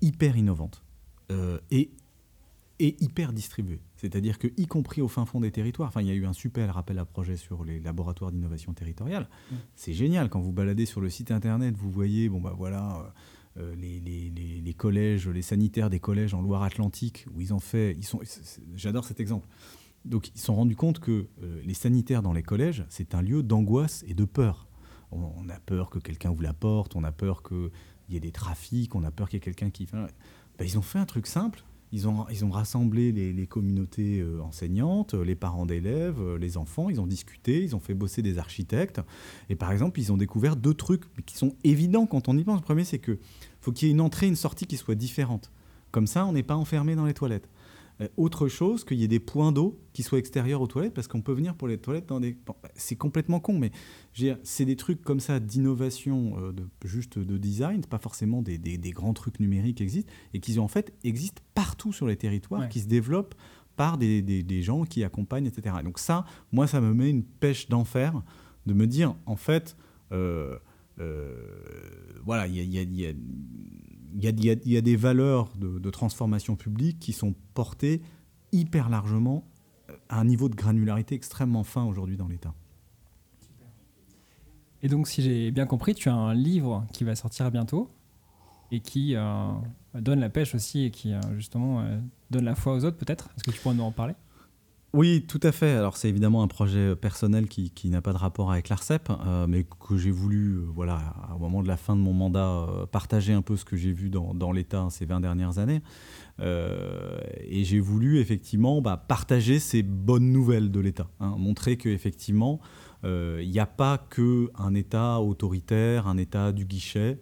hyper innovante et, et hyper distribuée. C'est-à-dire que, y compris au fin fond des territoires, enfin, il y a eu un super rappel à projet sur les laboratoires d'innovation territoriale. Mmh. C'est génial quand vous baladez sur le site internet, vous voyez, bon bah voilà euh, les, les, collèges, les sanitaires des collèges en Loire-Atlantique, où ils ont fait. Ils sont, j'adore cet exemple. Donc, ils se sont rendus compte que euh, les sanitaires dans les collèges, c'est un lieu d'angoisse et de peur. On, a peur que quelqu'un ouvre la porte, on a peur qu'il y ait des trafics, on a peur qu'il y ait quelqu'un qui. Ben, ils ont fait un truc simple. Ils ont, rassemblé les, communautés euh, enseignantes, les parents d'élèves, les enfants, ils ont discuté, ils ont fait bosser des architectes. Et par exemple, ils ont découvert deux trucs qui sont évidents quand on y pense. Le premier, c'est que faut qu'il y ait une entrée et une sortie qui soient différentes. Comme ça, on n'est pas enfermé dans les toilettes. Euh, autre chose, qu'il y ait des points d'eau qui soient extérieurs aux toilettes, parce qu'on peut venir pour les toilettes dans des... c'est complètement con, mais c'est des trucs comme ça d'innovation, euh, de, juste de design, pas forcément des, grands trucs numériques qui existent, et qui en fait existent partout sur les territoires, qui se développent par des, gens qui accompagnent, etc. donc ça, moi, ça me met une pêche d'enfer de me dire, en fait... Euh, voilà, il y a, des valeurs de, transformation publique qui sont portées hyper largement à un niveau de granularité extrêmement fin aujourd'hui dans l'État. Et donc, si j'ai bien compris, tu as un livre qui va sortir bientôt et qui euh, donne la pêche aussi et qui euh, justement euh, donne la foi aux autres, peut-être? Est-ce que tu pourrais nous en parler? Oui, tout à fait. Alors c'est évidemment un projet personnel qui, n'a pas de rapport avec l'ARCEP, euh, mais que j'ai voulu, euh, voilà, au moment de la fin de mon mandat, euh, partager un peu ce que j'ai vu dans, dans l'État ces 20 dernières années. et j'ai voulu effectivement bah, partager ces bonnes nouvelles de l'État, hein, montrer qu'effectivement, il n'y a pas qu'un État autoritaire, un État du guichet,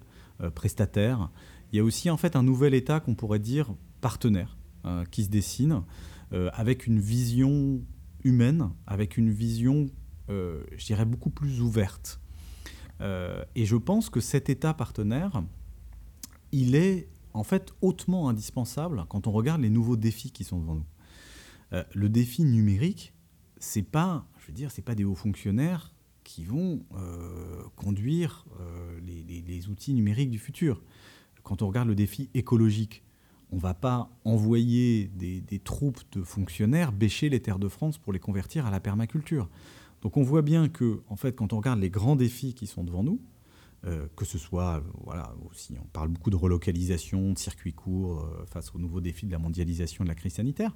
prestataire. Il y a aussi en fait un nouvel État qu'on pourrait dire partenaire qui se dessine. Euh, avec une vision humaine, avec une vision, euh, je dirais, beaucoup plus ouverte. Euh, et je pense que cet État partenaire, il est en fait hautement indispensable quand on regarde les nouveaux défis qui sont devant nous. le défi numérique, c'est pas, je veux dire, c'est pas des hauts fonctionnaires qui vont conduire les, les, outils numériques du futur. Quand on regarde le défi écologique, on ne va pas envoyer des, troupes de fonctionnaires bêcher les terres de France pour les convertir à la permaculture. Donc on voit bien que, en fait, quand on regarde les grands défis qui sont devant nous, euh, que ce soit, voilà, aussi, on parle beaucoup de relocalisation, de circuits courts euh, face aux nouveaux défis de la mondialisation, de la crise sanitaire,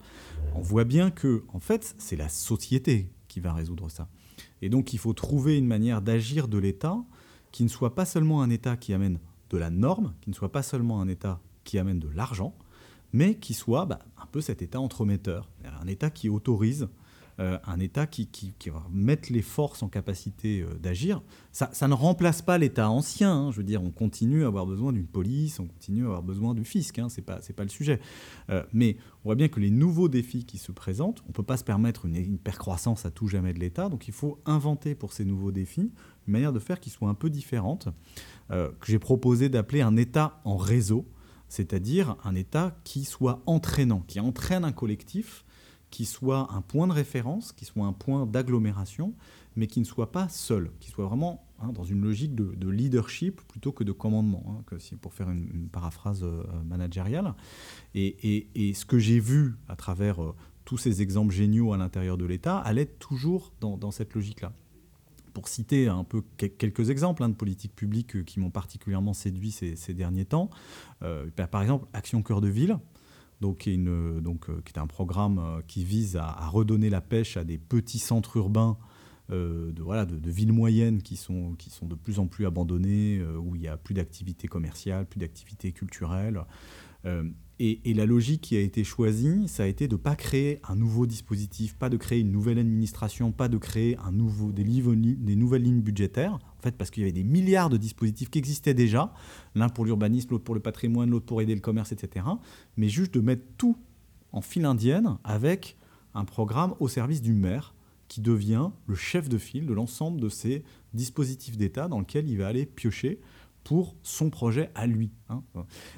on voit bien que, en fait, c'est la société qui va résoudre ça. Et donc il faut trouver une manière d'agir de l'État qui ne soit pas seulement un État qui amène de la norme, qui ne soit pas seulement un État qui amène de l'argent, mais qui soit bah, un peu cet État entremetteur, un État qui autorise euh, un État qui, va mettre les forces en capacité euh, d'agir. Ça, ne remplace pas l'État ancien. Hein. je veux dire, on continue à avoir besoin d'une police, on continue à avoir besoin du fisc. Hein, c'est pas, pas le sujet. Euh, mais on voit bien que les nouveaux défis qui se présentent, on peut pas se permettre une, une percroissance à tout jamais de l'État. Donc il faut inventer pour ces nouveaux défis une manière de faire qui soit un peu différente, que j'ai proposé d'appeler un État en réseau c'est-à-dire un État qui soit entraînant, qui entraîne un collectif qui soit un point de référence, qui soit un point d'agglomération, mais qui ne soit pas seul, qui soit vraiment hein, dans une logique de, leadership plutôt que de commandement, hein, pour faire une, paraphrase euh, managériale. Et, ce que j'ai vu à travers euh, tous ces exemples géniaux à l'intérieur de l'État allait toujours dans, cette logique-là. Pour citer un peu quelques exemples hein, de politiques publiques euh, qui m'ont particulièrement séduit ces, derniers temps, bah, par exemple Action Cœur de Ville, donc, qui, est euh, un programme euh, qui vise à, redonner la pêche à des petits centres urbains euh, de, voilà, de, villes moyennes qui sont, qui sont de plus en plus abandonnées, où il n'y a plus d'activité commerciale, plus d'activité culturelle. Et, la logique qui a été choisie, ça a été de ne pas créer un nouveau dispositif, pas de créer une nouvelle administration, pas de créer un nouveau, des, des nouvelles lignes budgétaires, en fait, parce qu'il y avait des milliards de dispositifs qui existaient déjà, l'un pour l'urbanisme, l'autre pour le patrimoine, l'autre pour aider le commerce, etc. Mais juste de mettre tout en file indienne avec un programme au service du maire qui devient le chef de file de l'ensemble de ces dispositifs d'État dans lesquels il va aller piocher pour son projet à lui. Hein.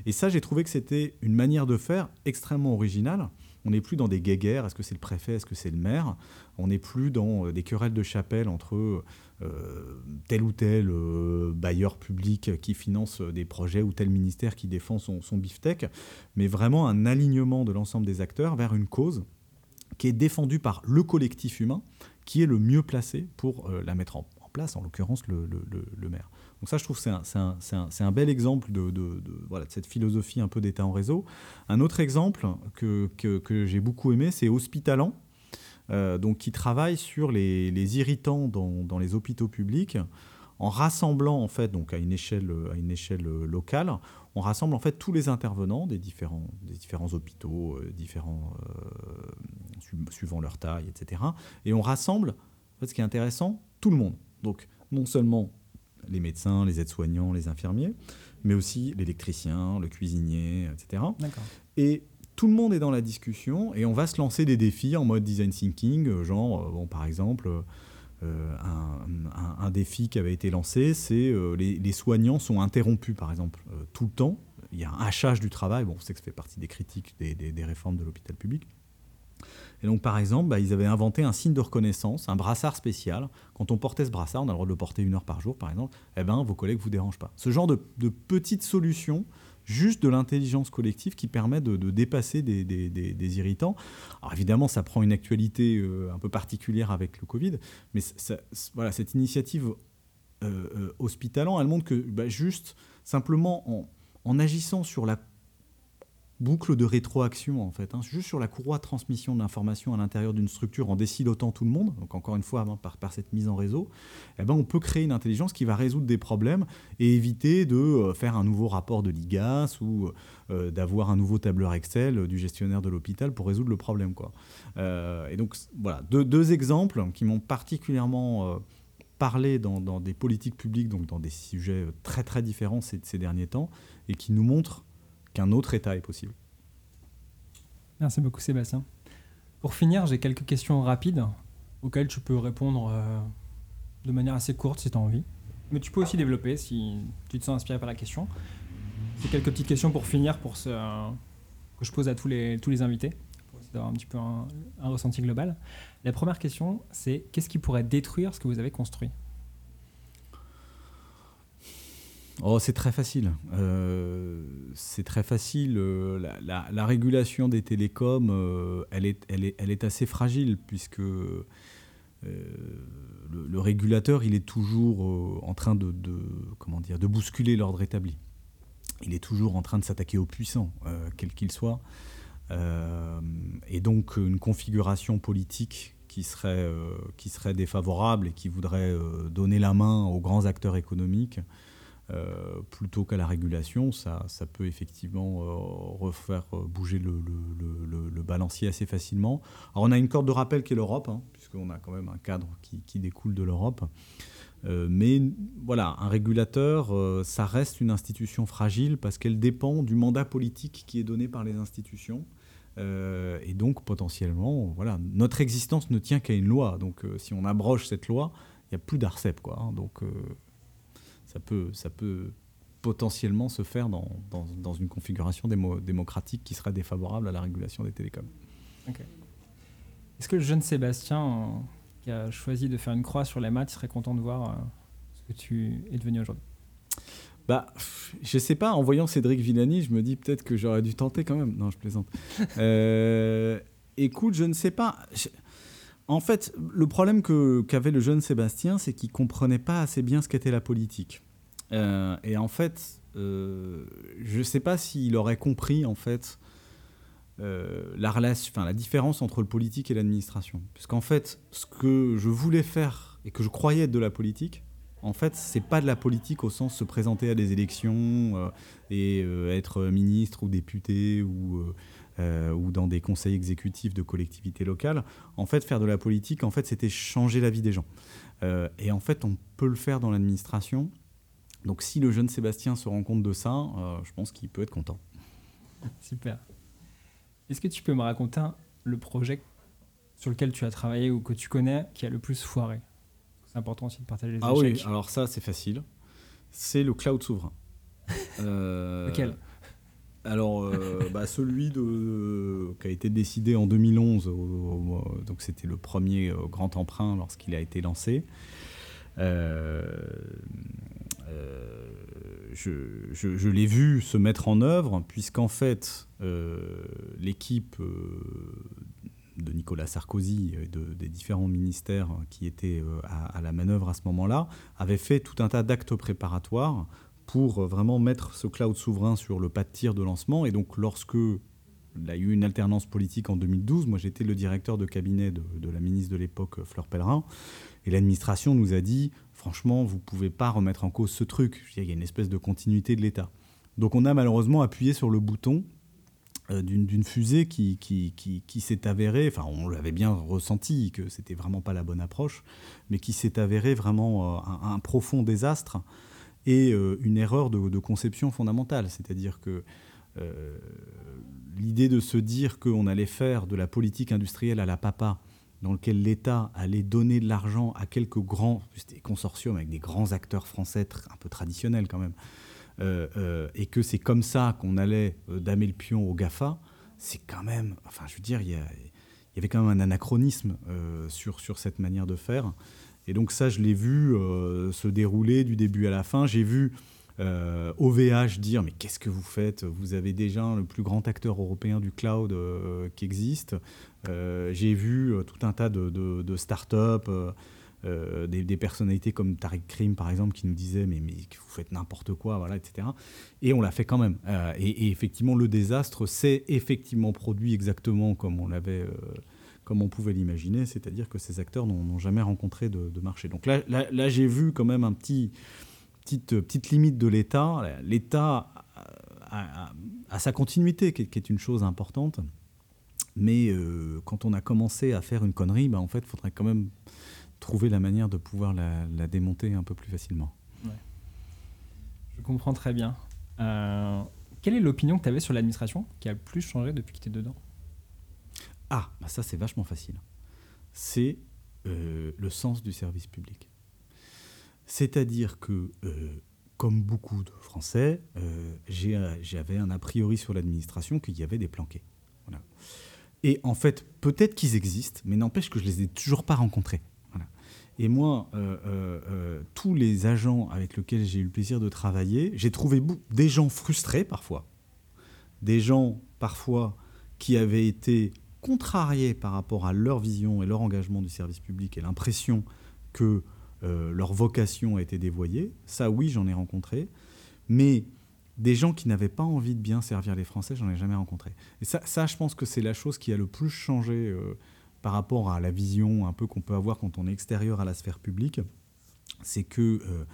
Et ça, j'ai trouvé que c'était une manière de faire extrêmement originale. On n'est plus dans des guéguerres, est-ce que c'est le préfet, est-ce que c'est le maire? On n'est plus dans euh, des querelles de chapelle entre euh, tel ou tel euh, bailleur public qui finance des projets ou tel ministère qui défend son, son beefsteak, mais vraiment un alignement de l'ensemble des acteurs vers une cause qui est défendue par le collectif humain, qui est le mieux placé pour la mettre en, place, en l'occurrence le, le maire. Donc ça, je trouve que c'est un, bel exemple de, cette philosophie un peu d'État en réseau. Un autre exemple que, j'ai beaucoup aimé, c'est Hospitalant, euh, donc qui travaille sur les, irritants dans, les hôpitaux publics en rassemblant en fait donc à une échelle à une échelle locale on rassemble en fait tous les intervenants des différents des différents hôpitaux euh, différents euh, suivant leur taille etc et on rassemble ce qui est intéressant tout le monde donc non seulement les médecins, les aides-soignants, les infirmiers, mais aussi l'électricien, le cuisinier, etc. Et tout le monde est dans la discussion et on va se lancer des défis en mode design thinking, euh, genre, euh, bon, par exemple, euh, un, défi qui avait été lancé, c'est les, soignants sont interrompus, par exemple, tout le temps. Il y a un hachage du travail, bon, on sait que ça fait partie des critiques des réformes de l'hôpital public. Et donc, par exemple, bah, ils avaient inventé un signe de reconnaissance, un brassard spécial. Quand on portait ce brassard, on a le droit de le porter une heure par jour, par exemple, eh ben, vos collègues ne vous dérangent pas. Ce genre de, petites solutions, juste de l'intelligence collective qui permet de, dépasser des, irritants. Alors évidemment, ça prend une actualité euh, un peu particulière avec le Covid, mais voilà, cette initiative euh, euh, elle montre que bah, juste simplement en, en agissant sur la boucle de rétroaction en fait, hein. juste sur la courroie de transmission de l'information à l'intérieur d'une structure en décilotant tout le monde, donc encore une fois hein, par, cette mise en réseau, eh ben, on peut créer une intelligence qui va résoudre des problèmes et éviter de euh, faire un nouveau rapport de l'IGAS ou euh, d'avoir un nouveau tableur Excel du gestionnaire de l'hôpital pour résoudre le problème. Quoi. Euh, et donc voilà, deux, deux exemples qui m'ont particulièrement parlé dans, dans, des politiques publiques, donc dans des sujets très très différents ces, ces derniers temps, et qui nous montrent qu'un autre état est possible. Merci beaucoup Sébastien. Pour finir, j'ai quelques questions rapides auxquelles tu peux répondre euh, de manière assez courte si tu as envie. Mais tu peux aussi développer si tu te sens inspiré par la question. C'est quelques petites questions pour finir pour ce, que je pose à tous les, invités pour essayer d'avoir un petit peu un ressenti global. La première question, c'est qu'est-ce qui pourrait détruire ce que vous avez construit? Oh, c'est très facile. Euh, c'est très facile. Euh, la, régulation des télécoms, euh, elle, est, elle, est, assez fragile puisque le, régulateur, il est toujours en train de, comment dire, de bousculer l'ordre établi. Il est toujours en train de s'attaquer aux puissants, quel qu'il soit. et donc une configuration politique qui serait défavorable et qui voudrait donner la main aux grands acteurs économiques euh, plutôt qu'à la régulation, ça, ça peut effectivement euh, refaire euh, bouger le, balancier assez facilement. Alors on a une corde de rappel qui est l'Europe, hein, puisqu'on a quand même un cadre qui, qui découle de l'Europe. mais voilà, un régulateur, ça reste une institution fragile parce qu'elle dépend du mandat politique qui est donné par les institutions. et donc potentiellement, voilà, notre existence ne tient qu'à une loi. Donc si on abroge cette loi, il n'y a plus d'ARCEP. Quoi, hein. donc ça peut, ça peut potentiellement se faire dans, dans, une configuration démocratique qui serait défavorable à la régulation des télécoms. Est-ce que le jeune Sébastien, euh, qui a choisi de faire une croix sur les maths, serait content de voir euh, ce que tu es devenu aujourd'hui? Bah, je sais pas, en voyant Cédric Villani, je me dis peut-être que j'aurais dû tenter quand même. Non, je plaisante. Euh, écoute, je ne sais pas. En fait, le problème qu'avait le jeune Sébastien, c'est qu'il comprenait pas assez bien ce qu'était la politique. Euh, et en fait, euh, je ne sais pas s'il aurait compris en fait euh, la, enfin, la différence entre le politique et l'administration. Puisqu'en fait, ce que je voulais faire et que je croyais être de la politique, en fait, c'est pas de la politique au sens de se présenter à des élections et être ministre ou député ou, ou dans des conseils exécutifs de collectivités locales. En fait, faire de la politique, en fait, c'était changer la vie des gens. et en fait, on peut le faire dans l'administration donc si le jeune Sébastien se rend compte de ça, euh, je pense qu'il peut être content. Super. Est-ce que tu peux me raconter le projet sur lequel tu as travaillé ou que tu connais qui a le plus foiré? C'est important aussi de partager les ah échecs. Ah oui, alors ça c'est facile. C'est le cloud souverain. euh, Lequel? Alors, euh, bah, celui qui a été décidé en 2011, donc c'était le premier euh, grand emprunt lorsqu'il a été lancé. Euh, je, l'ai vu se mettre en œuvre, puisqu'en fait, l'équipe de Nicolas Sarkozy et des différents ministères qui étaient à, la manœuvre à ce moment-là avait fait tout un tas d'actes préparatoires pour vraiment mettre ce cloud souverain sur le pas de tir de lancement. Et donc, lorsque il y a eu une alternance politique en 2012, moi j'étais le directeur de cabinet de, la ministre de l'époque, Fleur Pellerin, et l'administration nous a dit franchement, vous ne pouvez pas remettre en cause ce truc. Il y a une espèce de continuité de l'État. Donc on a malheureusement appuyé sur le bouton euh, d'une fusée qui, qui, qui, s'est avérée, enfin on l'avait bien ressenti que c'était vraiment pas la bonne approche, mais qui s'est avérée vraiment euh, un, profond désastre et euh, une erreur de, conception fondamentale. C'est-à-dire que l'idée de se dire qu'on allait faire de la politique industrielle à la papa, dans lequel l'État allait donner de l'argent à quelques grands consortiums avec des grands acteurs français un peu traditionnels quand même, euh, euh, et que c'est comme ça qu'on allait euh, damer le pion au GAFA, c'est quand même, enfin je veux dire, il y, avait quand même un anachronisme sur, sur cette manière de faire. Et donc ça, je l'ai vu se dérouler du début à la fin. J'ai vu OVH dire mais qu'est-ce que vous faites? Vous avez déjà le plus grand acteur européen du cloud qui existe. Euh, j'ai vu euh, tout un tas de, de, start-up. Euh, des, personnalités comme Tariq Krim, par exemple, qui nous disaient mais, mais vous faites n'importe quoi, voilà, etc. Et on l'a fait quand même. et, effectivement, le désastre s'est effectivement produit exactement comme on l'avait, comme on pouvait l'imaginer, c'est-à-dire que ces acteurs n'ont jamais rencontré de, marché. Donc là, là, j'ai vu quand même un petit petite petite limite de l'État. L'État a, sa continuité, qui est une chose importante. Mais euh, quand on a commencé à faire une connerie, bah, en fait, il faudrait quand même trouver la manière de pouvoir la, démonter un peu plus facilement. Je comprends très bien. Euh, quelle est l'opinion que tu avais sur l'administration qui a le plus changé depuis que tu es dedans? Ah, bah ça c'est vachement facile. C'est euh, le sens du service public. C'est-à-dire que, comme beaucoup de Français, j'avais un a priori sur l'administration qu'il y avait des planqués. Et en fait, peut-être qu'ils existent, mais n'empêche que je les ai toujours pas rencontrés. Et moi, euh, euh, euh, tous les agents avec lesquels j'ai eu le plaisir de travailler, j'ai trouvé des gens frustrés parfois, des gens parfois qui avaient été contrariés par rapport à leur vision et leur engagement du service public et l'impression que leur vocation a été dévoyée. Ça, oui, j'en ai rencontré. Mais des gens qui n'avaient pas envie de bien servir les Français, j'en ai jamais rencontré. Et ça, ça je pense que c'est la chose qui a le plus changé euh, par rapport à la vision un peu qu'on peut avoir quand on est extérieur à la sphère publique, c'est que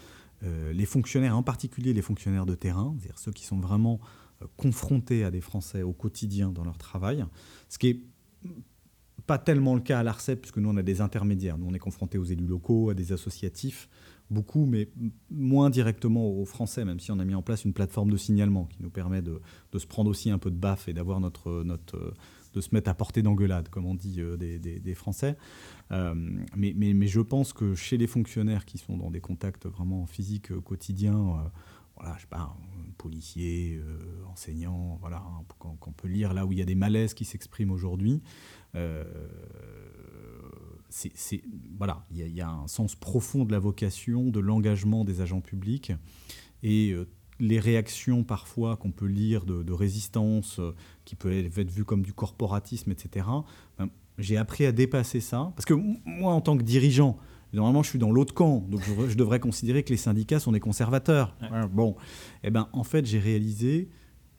les fonctionnaires, en particulier les fonctionnaires de terrain, c'est-à-dire ceux qui sont vraiment confrontés à des Français au quotidien dans leur travail, ce qui est pas tellement le cas à l'ARCEP, puisque nous, on a des intermédiaires. Nous, on est confrontés aux élus locaux, à des associatifs, beaucoup, mais moins directement aux Français, même si on a mis en place une plateforme de signalement qui nous permet de, se prendre aussi un peu de baffe et d'avoir notre, notre, de se mettre à portée d'engueulade, comme on dit euh, des, Français. Euh, mais, mais, mais, je pense que chez les fonctionnaires qui sont dans des contacts vraiment physiques euh, quotidiens, voilà, je sais pas, policiers, enseignants, voilà, hein, qu'on peut lire là où il y a des malaises qui s'expriment aujourd'hui. Euh, c'est voilà, il y, a un sens profond de la vocation, de l'engagement des agents publics et euh, les réactions parfois qu'on peut lire de, résistance, euh, qui peut être vues comme du corporatisme, etc. Ben, j'ai appris à dépasser ça parce que moi, en tant que dirigeant, normalement, je suis dans l'autre camp, donc je, devrais considérer que les syndicats sont des conservateurs. Bon, eh ben en fait, j'ai réalisé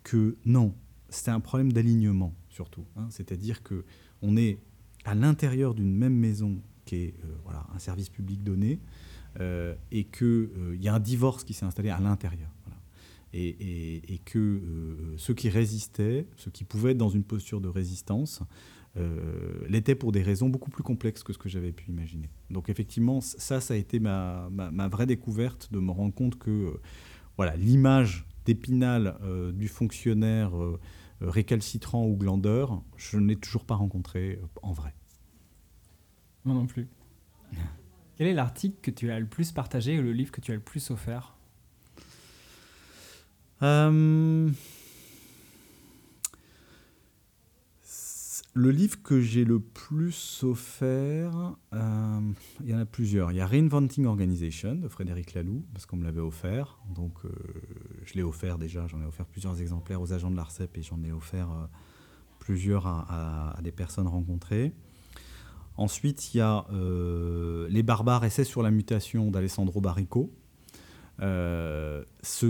que non, c'était un problème d'alignement surtout. Hein. C'est-à-dire que on est à l'intérieur d'une même maison qui est euh, voilà, un service public donné euh, et qu'il euh, y a un divorce qui s'est installé à l'intérieur. Et, que ceux qui résistaient, ceux qui pouvaient être dans une posture de résistance, l'étaient pour des raisons beaucoup plus complexes que ce que j'avais pu imaginer. Donc effectivement, ça, ça a été ma, ma, vraie découverte de me rendre compte que voilà, l'image d'épinal du fonctionnaire euh, récalcitrant ou glandeur, je n'ai toujours pas rencontré euh, en vrai. Moi non plus. Quel est l'article que tu as le plus partagé ou le livre que tu as le plus offert? Le livre que j'ai le plus offert, euh, il y en a plusieurs. Il y a Reinventing Organization de Frédéric Laloux, parce qu'on me l'avait offert. Donc euh, je l'ai offert déjà, j'en ai offert plusieurs exemplaires aux agents de l'ARCEP et j'en ai offert euh, plusieurs à, des personnes rencontrées. Ensuite, il y a Les barbares, essais sur la mutation d'Alessandro Barrico. Ce,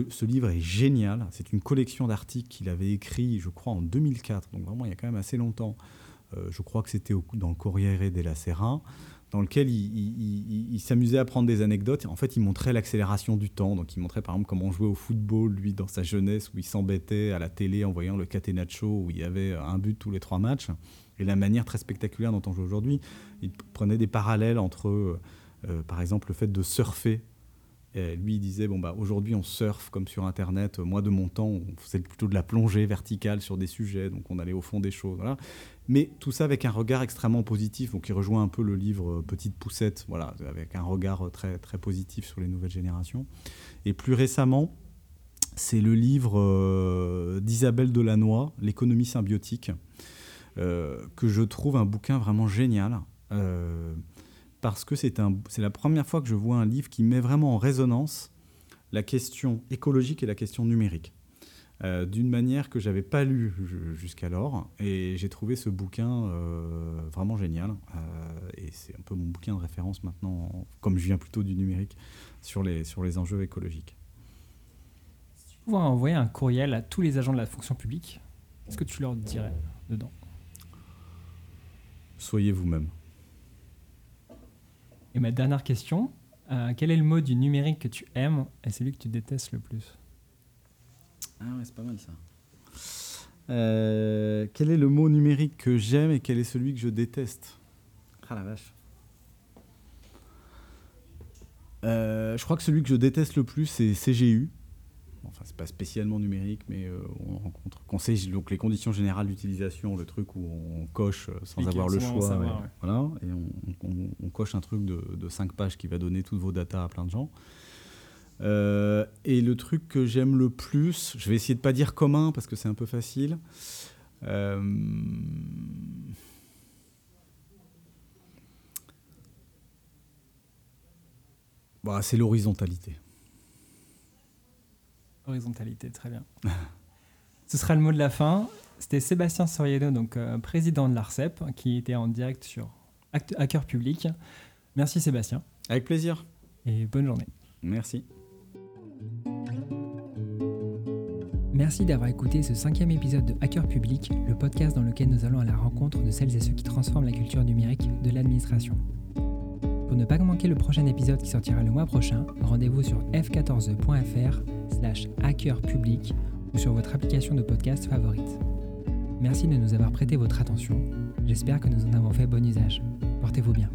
ce, livre est génial. C'est une collection d'articles qu'il avait écrit, je crois, en 2004, donc vraiment il y a quand même assez longtemps, euh, je crois que c'était dans le Corriere della Sera, dans lequel il, s'amusait à prendre des anecdotes. En fait, il montrait l'accélération du temps. Donc, il montrait par exemple comment on jouait au football, lui, dans sa jeunesse, où il s'embêtait à la télé en voyant le Catenaccio, où il y avait un but tous les trois matchs, et la manière très spectaculaire dont on joue aujourd'hui. Il prenait des parallèles entre, euh, par exemple, le fait de surfer lui, il disait bon bah aujourd'hui on surfe comme sur Internet. Moi, de mon temps, on faisait plutôt de la plongée verticale sur des sujets, donc on allait au fond des choses. Mais tout ça avec un regard extrêmement positif, donc qui rejoint un peu le livre euh, Petite poussette, voilà, avec un regard très très positif sur les nouvelles générations. Et plus récemment, c'est le livre euh, d'Isabelle Delannoy, L'économie symbiotique, euh, que je trouve un bouquin vraiment génial parce que c'est la première fois que je vois un livre qui met vraiment en résonance la question écologique et la question numérique. Euh, d'une manière que j'avais pas lu jusqu'alors, et j'ai trouvé ce bouquin euh, vraiment génial. Euh, et c'est un peu mon bouquin de référence maintenant, comme je viens plutôt du numérique, sur les, sur les enjeux écologiques. Si tu pouvais envoyer un courriel à tous les agents de la fonction publique, qu'est-ce que tu leur dirais dedans? Soyez vous-même. Et ma dernière question, euh, quel est le mot du numérique que tu aimes et celui que tu détestes le plus? Ah ouais, c'est pas mal ça. Euh, quel est le mot numérique que j'aime et quel est celui que je déteste? Ah la vache. Euh, je crois que celui que je déteste le plus, c'est CGU enfin c'est pas spécialement numérique, mais euh, on rencontre, qu'on sait donc les conditions générales d'utilisation, le truc où on coche euh, sans avoir le choix, et, voilà, et on, coche un truc de, de 5 pages qui va donner toutes vos datas à plein de gens. Euh, et le truc que j'aime le plus, je vais essayer de pas dire commun parce que c'est un peu facile. Bah, c'est l'horizontalité. Horizontalité, très bien. Ce sera le mot de la fin. C'était Sébastien Soriano, donc euh, président de l'ARCEP, qui était en direct sur Hacker Public. Merci Sébastien. Avec plaisir. Et bonne journée. Merci. Merci d'avoir écouté ce cinquième épisode de Hacker Public, le podcast dans lequel nous allons à la rencontre de celles et ceux qui transforment la culture numérique de l'administration. Pour ne pas manquer le prochain épisode qui sortira le mois prochain, rendez-vous sur f14e.fr slash hackerpublic ou sur votre application de podcast favorite. Merci de nous avoir prêté votre attention. J'espère que nous en avons fait bon usage. Portez-vous bien.